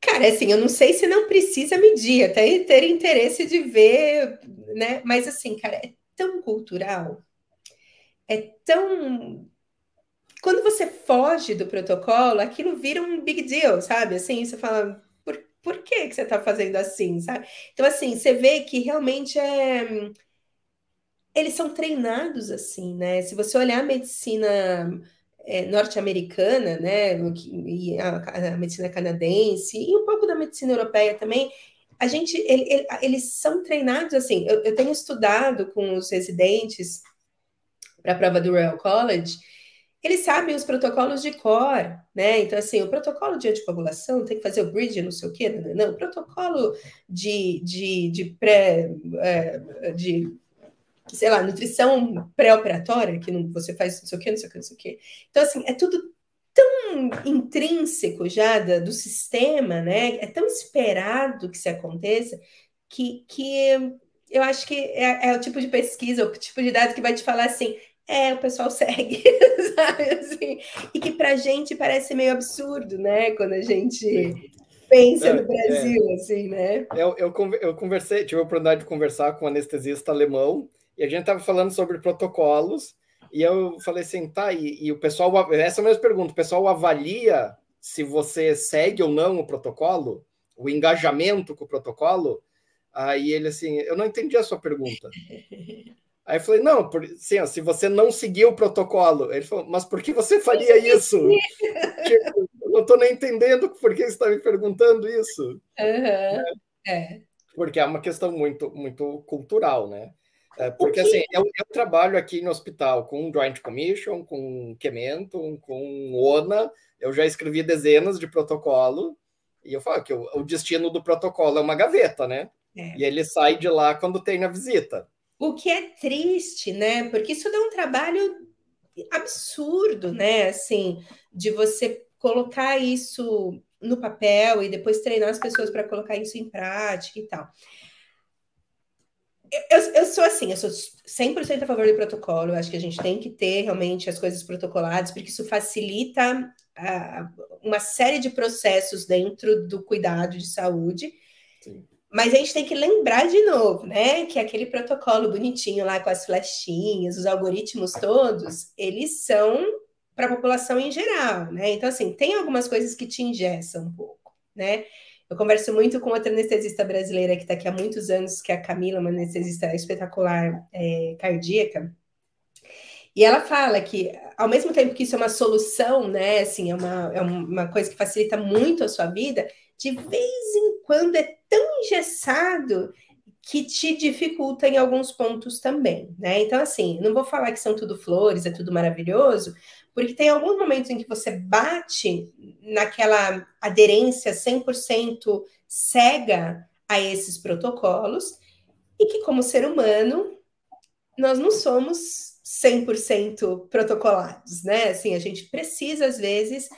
Cara, assim, eu não sei se não precisa medir, até ter interesse de ver, né? Mas assim, cara, é tão cultural, é tão. Quando você foge do protocolo, aquilo vira um big deal, sabe? Assim, você fala, por, que, que você está fazendo assim, sabe? Então, assim, você vê que realmente é. Eles são treinados assim, né? Se você olhar a medicina é, norte-americana, né, e a, a, medicina canadense, e um pouco da medicina europeia também, a gente, ele, ele, eles são treinados assim. Eu, eu, tenho estudado com os residentes para a prova do Royal College, eles sabem os protocolos de cor, né? Então, assim, o protocolo de anticoagulação tem que fazer o bridge, não sei o quê, não, não. o protocolo de, de, de pré, é, de sei lá, nutrição pré-operatória, que não, você faz não sei o que, não sei o que, não sei o que. Então, assim, é tudo tão intrínseco já da, do sistema, né? É tão esperado que isso aconteça, que, que eu acho que é, é o tipo de pesquisa, o tipo de dados que vai te falar assim, é, o pessoal segue, sabe? Assim, e que pra gente parece meio absurdo, né? Quando a gente pensa no é. Brasil, é, assim, né? Eu, eu, eu conversei, tive a oportunidade de conversar com um anestesista alemão, e a gente estava falando sobre protocolos, E eu falei assim, tá, e, e o pessoal, essa é a mesma pergunta, o pessoal avalia se você segue ou não o protocolo, o engajamento com o protocolo? Aí ele assim, eu não entendi a sua pergunta. Aí eu falei, não, por, assim, ó, se você não seguiu o protocolo. Ele falou, mas por que você faria isso? tipo, eu não estou nem entendendo por que você está me perguntando isso. Uhum. É. Porque é uma questão muito, muito cultural, né? É, porque assim, eu, eu, trabalho aqui no hospital com Joint Commission, com Kementum, com ONA, eu já escrevi dezenas de protocolo, e eu falo que o, o destino do protocolo é uma gaveta, né? É. E ele sai de lá quando tem a visita. O que é triste, né? Porque isso dá um trabalho absurdo, né? Assim, de você colocar isso no papel e depois treinar as pessoas para colocar isso em prática e tal. Eu, eu, sou assim, eu sou 100% a favor do protocolo. Eu acho que a gente tem que ter realmente as coisas protocoladas, porque isso facilita uma série de processos dentro do cuidado de saúde. Sim. Mas a gente tem que lembrar de novo, né? Que aquele protocolo bonitinho lá com as flechinhas, os algoritmos todos, eles são para a população em geral, né? Então, assim, tem algumas coisas que te ingessam um pouco, né? Eu converso muito com outra anestesista brasileira que está aqui há muitos anos, que é a Camila, uma anestesista espetacular é, cardíaca. E ela fala que, ao mesmo tempo que isso é uma solução, né? Assim, é uma, é uma coisa que facilita muito a sua vida, de vez em quando é tão engessado que te dificulta em alguns pontos também, né? Então, assim, não vou falar que são tudo flores, é tudo maravilhoso, porque tem alguns momentos em que você bate naquela aderência 100% cega a esses protocolos, e que, como ser humano, nós não somos 100% protocolados, né? Assim, a gente precisa, às vezes,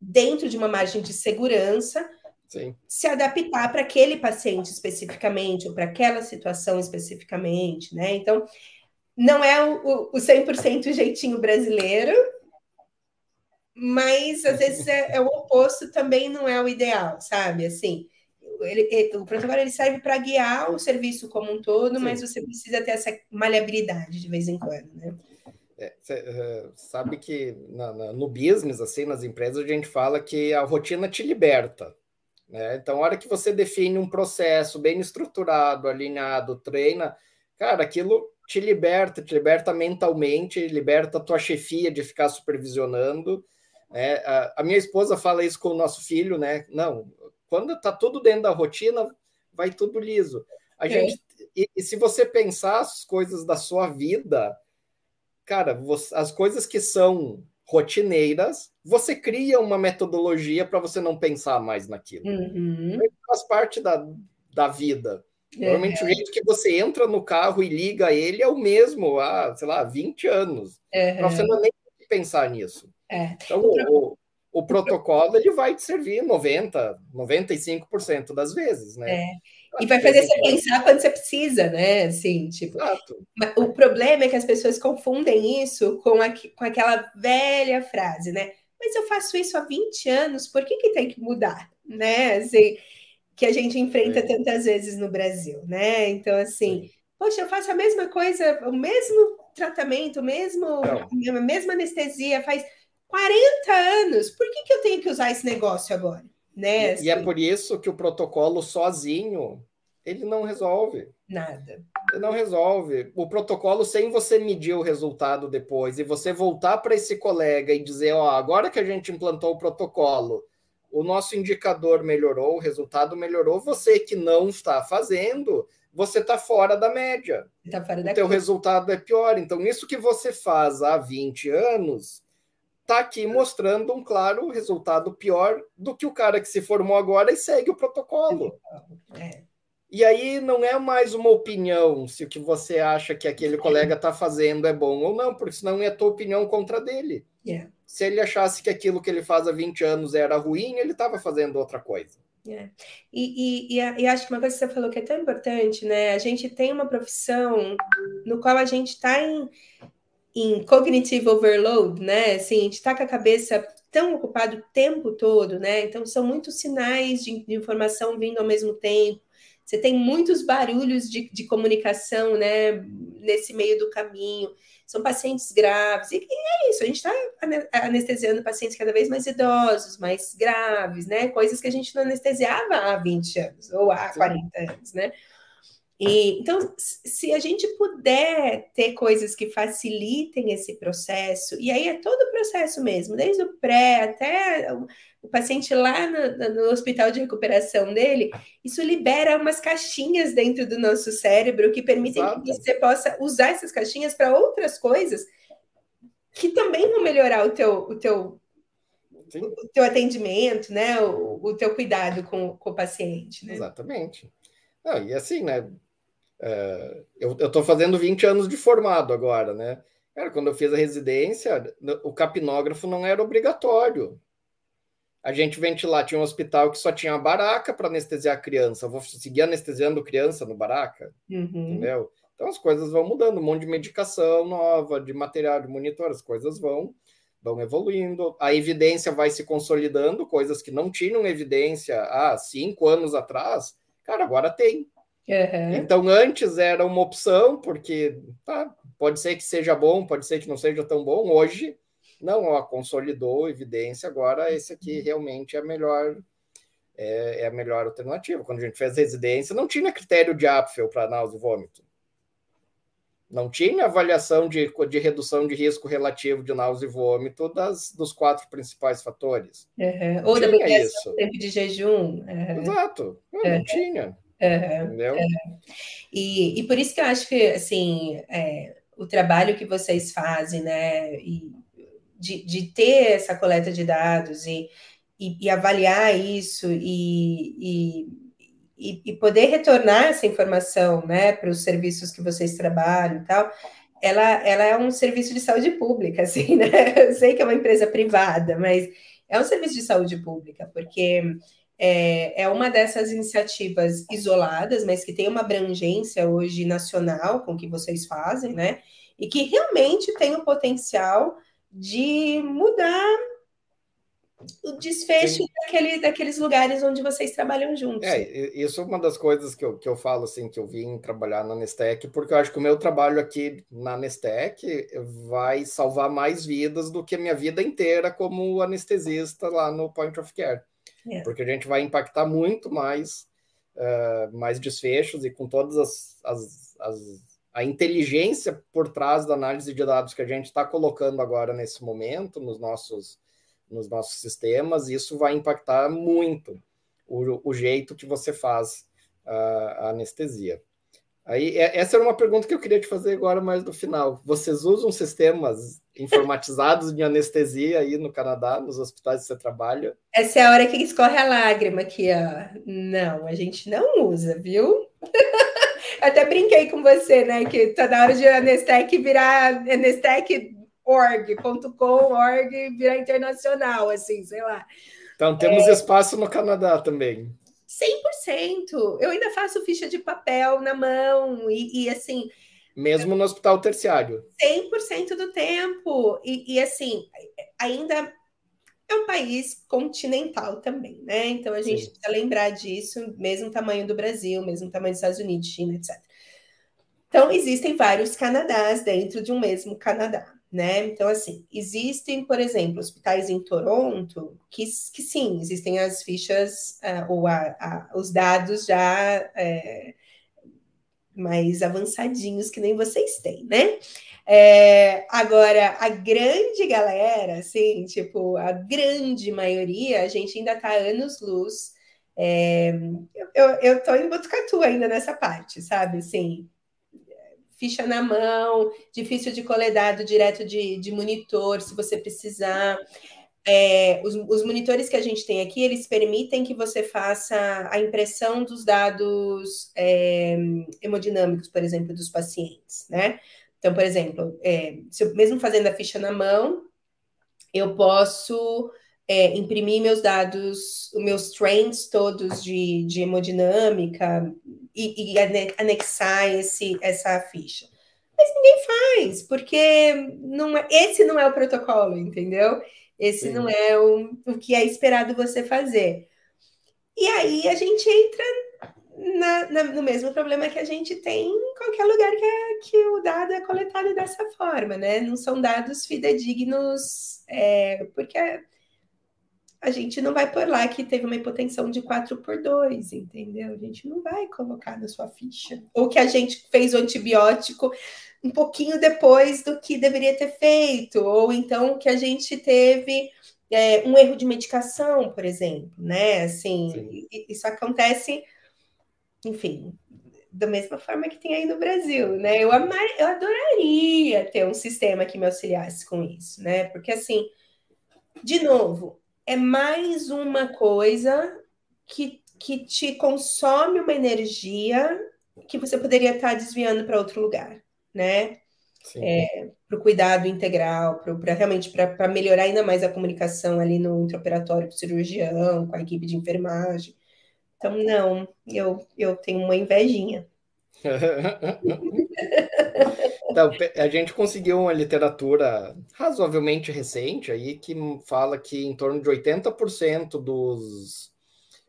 dentro de uma margem de segurança, Sim. se adaptar para aquele paciente especificamente, ou para aquela situação especificamente, né? Então, não é o, o 100% jeitinho brasileiro, mas às vezes é, é, o oposto também não é o ideal, sabe? Assim, ele, ele, o protocolo ele serve para guiar o serviço como um todo, Sim. mas você precisa ter essa maleabilidade de vez em quando, né? É, cê, uh, sabe que na, na, no business, assim, nas empresas, a gente fala que a rotina te liberta. Né? Então, a hora que você define um processo bem estruturado, alinhado, treina, cara, aquilo te liberta, te liberta mentalmente, liberta a tua chefia de ficar supervisionando. Né? A, a, minha esposa fala isso com o nosso filho, né? Não, quando tá tudo dentro da rotina, vai tudo liso. A é. gente, e, e, se você pensar as coisas da sua vida, cara, você, as coisas que são rotineiras, você cria uma metodologia para você não pensar mais naquilo. Uhum. Faz parte da, da vida. É. Normalmente o jeito que você entra no carro e liga ele é o mesmo há, sei lá, 20 anos. É. Para você não nem pensar nisso. É. Então, o, o, o, protocolo ele vai te servir 90, 95% das vezes, né? É. E vai fazer você pensar quando você precisa, né? Assim, tipo. Exato. O problema é que as pessoas confundem isso com, a, com aquela velha frase, né? Mas eu faço isso há 20 anos, por que, que tem que mudar? Né? Assim, que a gente enfrenta tantas vezes no Brasil, né? Então, assim, poxa, eu faço a mesma coisa, o mesmo tratamento, o mesmo, a mesma anestesia faz 40 anos, por que, que eu tenho que usar esse negócio agora? Né? Assim, e é assim. por isso que o protocolo sozinho ele não resolve. Nada. Ele não resolve. O protocolo, sem você medir o resultado depois e você voltar para esse colega e dizer: Ó, agora que a gente implantou o protocolo, o nosso indicador melhorou, o resultado melhorou, você que não está fazendo, você está fora da média. Tá fora da o teu resultado é pior. Então, isso que você faz há 20 anos está aqui mostrando um claro resultado pior do que o cara que se formou agora e segue o protocolo. É. E aí não é mais uma opinião se o que você acha que aquele colega está fazendo é bom ou não, porque senão é a tua opinião contra dele. Yeah. Se ele achasse que aquilo que ele faz há 20 anos era ruim, ele estava fazendo outra coisa. Yeah. E, e, e, e, acho que uma coisa que você falou que é tão importante, né? A gente tem uma profissão no qual a gente está em, em cognitive overload, né? Assim, a gente está com a cabeça tão ocupado o tempo todo, né? Então, são muitos sinais de, de informação vindo ao mesmo tempo você tem muitos barulhos de, de comunicação, né? nesse meio do caminho. São pacientes graves, e, e é isso, a gente está anestesiando pacientes cada vez mais idosos, mais graves, né? Coisas que a gente não anestesiava há 20 anos ou há 40 anos, né? E, então, se a gente puder ter coisas que facilitem esse processo, e aí é todo o processo mesmo, desde o pré até o, o paciente lá no, no, hospital de recuperação dele, isso libera umas caixinhas dentro do nosso cérebro que permitem Exato. que você possa usar essas caixinhas para outras coisas que também vão melhorar o teu, o teu, o teu atendimento, né? O, o teu cuidado com, com o paciente. Né? Exatamente. Ah, e assim, né? É, eu estou fazendo 20 anos de formado agora, né? Cara, quando eu fiz a residência, o capnógrafo não era obrigatório. A gente ventilar, tinha um hospital que só tinha a baraca para anestesiar a criança. Eu vou seguir anestesiando criança no baraca, uhum. entendeu? Então as coisas vão mudando, um monte de medicação nova, de material, de monitor, as coisas vão vão evoluindo, a evidência vai se consolidando, coisas que não tinham evidência há cinco anos atrás, cara, agora tem. Uhum. Então, antes era uma opção, porque tá, pode ser que seja bom, pode ser que não seja tão bom. Hoje, não, ó, consolidou evidência, agora esse aqui realmente é a melhor. É, é a melhor alternativa. Quando a gente fez residência, não tinha critério de Apfel para náusea e vômito. Não tinha avaliação de, de redução de risco relativo de náusea e vômito das, dos quatro principais fatores. Uhum. Ou da isso. tempo de jejum. Uhum. Exato. Não, uhum. não tinha. Entendeu? E, e por isso que eu acho que assim, é, o trabalho que vocês fazem, né? E de, de ter essa coleta de dados e, e, e avaliar isso e, e, e, poder retornar essa informação né, para os serviços que vocês trabalham e tal, ela, ela é um serviço de saúde pública, assim, né? Eu sei que é uma empresa privada, mas é um serviço de saúde pública, porque é, é uma dessas iniciativas isoladas, mas que tem uma abrangência hoje nacional com o que vocês fazem, né? E que realmente tem o potencial de mudar o desfecho daquele, daqueles lugares onde vocês trabalham juntos. É, isso é uma das coisas que eu, que eu falo, assim, que eu vim trabalhar na Nestec, porque eu acho que o meu trabalho aqui na Nestec vai salvar mais vidas do que a minha vida inteira como anestesista lá no Point of Care. É. Porque a gente vai impactar muito mais, uh, mais desfechos e com todas as, as, as, a inteligência por trás da análise de dados que a gente está colocando agora nesse momento nos nossos, nos nossos sistemas, isso vai impactar muito o, o jeito que você faz a, a anestesia. Aí, é, essa era uma pergunta que eu queria te fazer agora, mais no final. Vocês usam sistemas informatizados de anestesia aí no Canadá, nos hospitais que você trabalha? Essa é a hora que escorre a lágrima aqui, ó. Não, a gente não usa, viu? Até brinquei com você, né? Que tá na hora de Anestec virar anestec.org.com, org virar internacional, assim, sei lá. Então temos é... espaço no Canadá também. 100%. Eu ainda faço ficha de papel na mão e, e assim. Mesmo no hospital terciário. 100% do tempo. E, e, assim, ainda é um país continental também, né? Então a gente Sim. precisa lembrar disso, mesmo tamanho do Brasil, mesmo tamanho dos Estados Unidos, China, etc. Então, existem vários Canadás dentro de um mesmo Canadá né? Então, assim, existem, por exemplo, hospitais em Toronto que, que sim, existem as fichas uh, ou a, a, os dados já é, mais avançadinhos que nem vocês têm, né? É, agora, a grande galera, assim, tipo, a grande maioria, a gente ainda está anos-luz. É, eu, eu tô em Botucatu ainda nessa parte, sabe? Assim, ficha na mão, difícil de coler dado direto de, de monitor, se você precisar. É, os, os, monitores que a gente tem aqui, eles permitem que você faça a impressão dos dados é, hemodinâmicos, por exemplo, dos pacientes, né? Então, por exemplo, é, eu, mesmo fazendo a ficha na mão, eu posso é, imprimir meus dados, os meus trends todos de, de hemodinâmica e, e anexar esse, essa ficha. Mas ninguém faz, porque não é, esse não é o protocolo, entendeu? Esse Sim. não é o, o que é esperado você fazer. E aí a gente entra na, na, no mesmo problema que a gente tem em qualquer lugar que, é, que o dado é coletado dessa forma, né? Não são dados fidedignos, é, porque a gente não vai por lá que teve uma hipotensão de 4 por 2, entendeu? A gente não vai colocar na sua ficha. Ou que a gente fez o antibiótico um pouquinho depois do que deveria ter feito, ou então que a gente teve é, um erro de medicação, por exemplo, né? Assim, Sim. isso acontece, enfim, da mesma forma que tem aí no Brasil, né? Eu, amar, eu adoraria ter um sistema que me auxiliasse com isso, né? Porque assim, de novo, é mais uma coisa que, que te consome uma energia que você poderia estar desviando para outro lugar, né? É, para o cuidado integral, para realmente para melhorar ainda mais a comunicação ali no intraoperatório com o cirurgião, com a equipe de enfermagem. Então, não, eu, eu tenho uma invejinha. então, a gente conseguiu uma literatura razoavelmente recente aí que fala que em torno de 80% dos,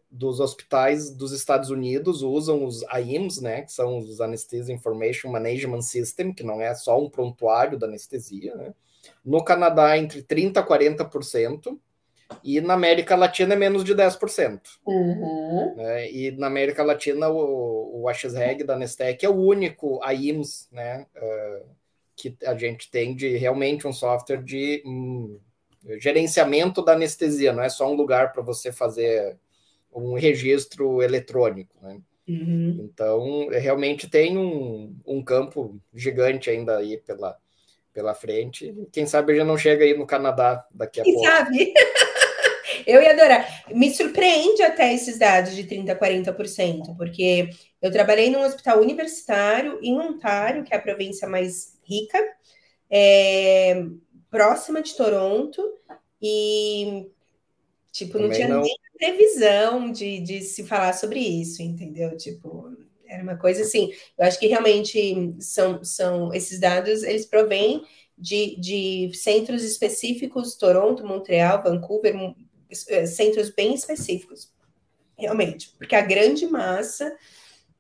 dos hospitais dos Estados Unidos usam os AIMS, né, que são os Anesthesia Information Management System, que não é só um prontuário da anestesia, né? No Canadá, entre 30% a 40%, e na América Latina é menos de 10%. Uhum. Né? E na América Latina, o, o AXREG da Nestec é o único AIMS né, uh, que a gente tem de realmente um software de um, gerenciamento da anestesia, não é só um lugar para você fazer um registro eletrônico. Né? Uhum. Então, realmente tem um, um campo gigante ainda aí pela, pela frente. Quem sabe já não chega aí no Canadá daqui a Quem pouco. Quem sabe? Eu ia adorar. Me surpreende até esses dados de 30% a 40%, porque eu trabalhei num hospital universitário em Ontário, que é a província mais rica, é, próxima de Toronto, e tipo, não tinha não. nem previsão de, de se falar sobre isso, entendeu? Tipo, era uma coisa assim. Eu acho que realmente são, são esses dados, eles provêm de, de centros específicos, Toronto, Montreal, Vancouver, centros bem específicos, realmente, porque a grande massa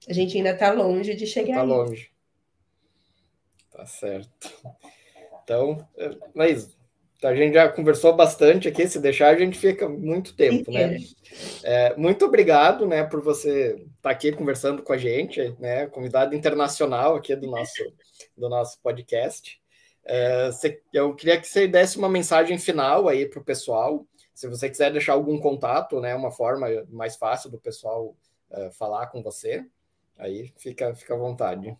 a gente ainda está longe de chegar. Está longe. Tá certo. Então, mas é, a gente já conversou bastante aqui. Se deixar, a gente fica muito tempo, né? É, muito obrigado, né, por você estar tá aqui conversando com a gente, né? Convidado internacional aqui do nosso do nosso podcast. É, eu queria que você desse uma mensagem final aí para o pessoal se você quiser deixar algum contato, né, uma forma mais fácil do pessoal uh, falar com você, aí fica, fica à vontade.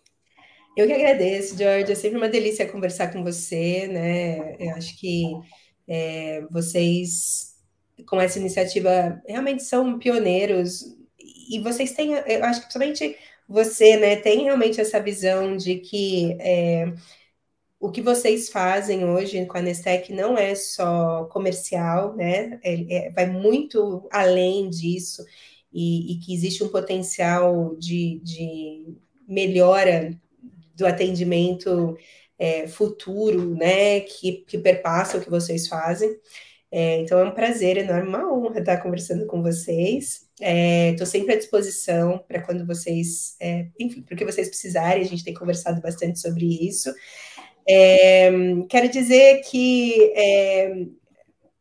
Eu que agradeço, George. É sempre uma delícia conversar com você, né? Eu acho que é, vocês, com essa iniciativa, realmente são pioneiros e vocês têm, eu acho que principalmente você, né, tem realmente essa visão de que é, o que vocês fazem hoje com a Nestec não é só comercial, né? É, é, vai muito além disso e, e, que existe um potencial de, de melhora do atendimento é, futuro, né? Que, que perpassa o que vocês fazem. É, então é um prazer enorme, uma honra estar conversando com vocês. Estou é, sempre à disposição para quando vocês, é, enfim, porque vocês precisarem, a gente tem conversado bastante sobre isso. É, quero dizer que, é,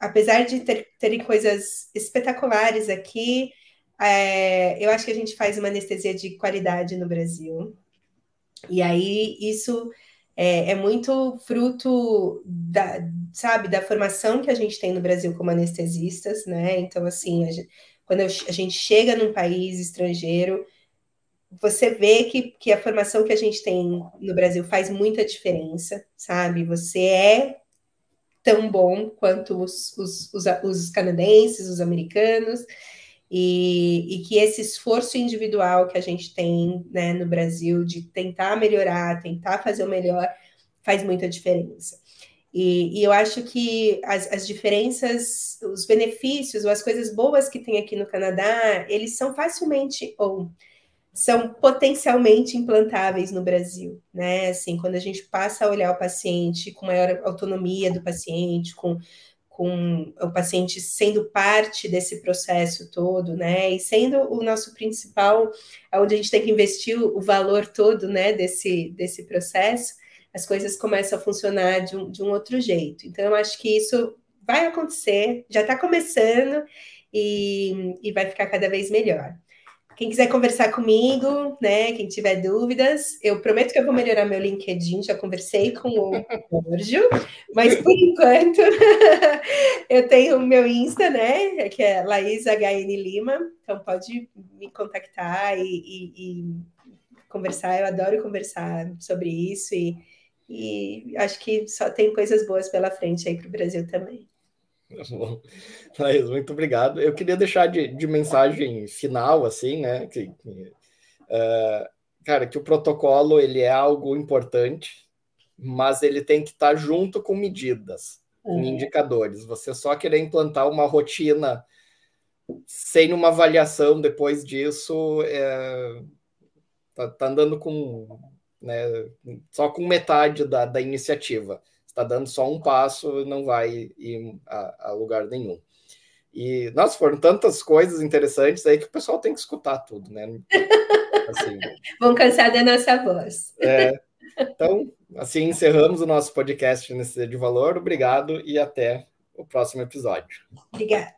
apesar de ter, terem coisas espetaculares aqui, é, eu acho que a gente faz uma anestesia de qualidade no Brasil. E aí, isso é, é muito fruto da, sabe, da formação que a gente tem no Brasil como anestesistas, né? Então, assim, a gente, quando a gente chega num país estrangeiro, você vê que, que a formação que a gente tem no Brasil faz muita diferença, sabe? Você é tão bom quanto os, os, os, os canadenses, os americanos, e, e, que esse esforço individual que a gente tem né, no Brasil de tentar melhorar, tentar fazer o melhor, faz muita diferença. E, e eu acho que as, as, diferenças, os benefícios, ou as coisas boas que tem aqui no Canadá, eles são facilmente, ou são potencialmente implantáveis no Brasil, né? Assim, quando a gente passa a olhar o paciente com maior autonomia do paciente, com, com o paciente sendo parte desse processo todo, né? E sendo o nosso principal, onde a gente tem que investir o valor todo, né, desse, desse processo, as coisas começam a funcionar de um, de um outro jeito. Então, eu acho que isso vai acontecer, já está começando e, e vai ficar cada vez melhor. Quem quiser conversar comigo, né? Quem tiver dúvidas, eu prometo que eu vou melhorar meu LinkedIn. Já conversei com o Sérgio, mas por enquanto eu tenho meu Insta, né? Que é Laís HN Lima. Então pode me contactar e, e, e conversar. Eu adoro conversar sobre isso e, e acho que só tem coisas boas pela frente aí para o Brasil também. Tá bom. Laís, muito obrigado. Eu queria deixar de, de mensagem final, assim, né? Que, uh, cara, que o protocolo ele é algo importante, mas ele tem que estar junto com medidas, com é. indicadores. Você só querer implantar uma rotina sem uma avaliação depois disso, é, tá, tá andando com, né, só com metade da, da iniciativa está dando só um passo e não vai ir a, a, lugar nenhum. E, nossa, foram tantas coisas interessantes aí que o pessoal tem que escutar tudo, né? Assim, Vão cansar da nossa voz. É, então, assim encerramos o nosso podcast nesse de valor. Obrigado e até o próximo episódio. Obrigada.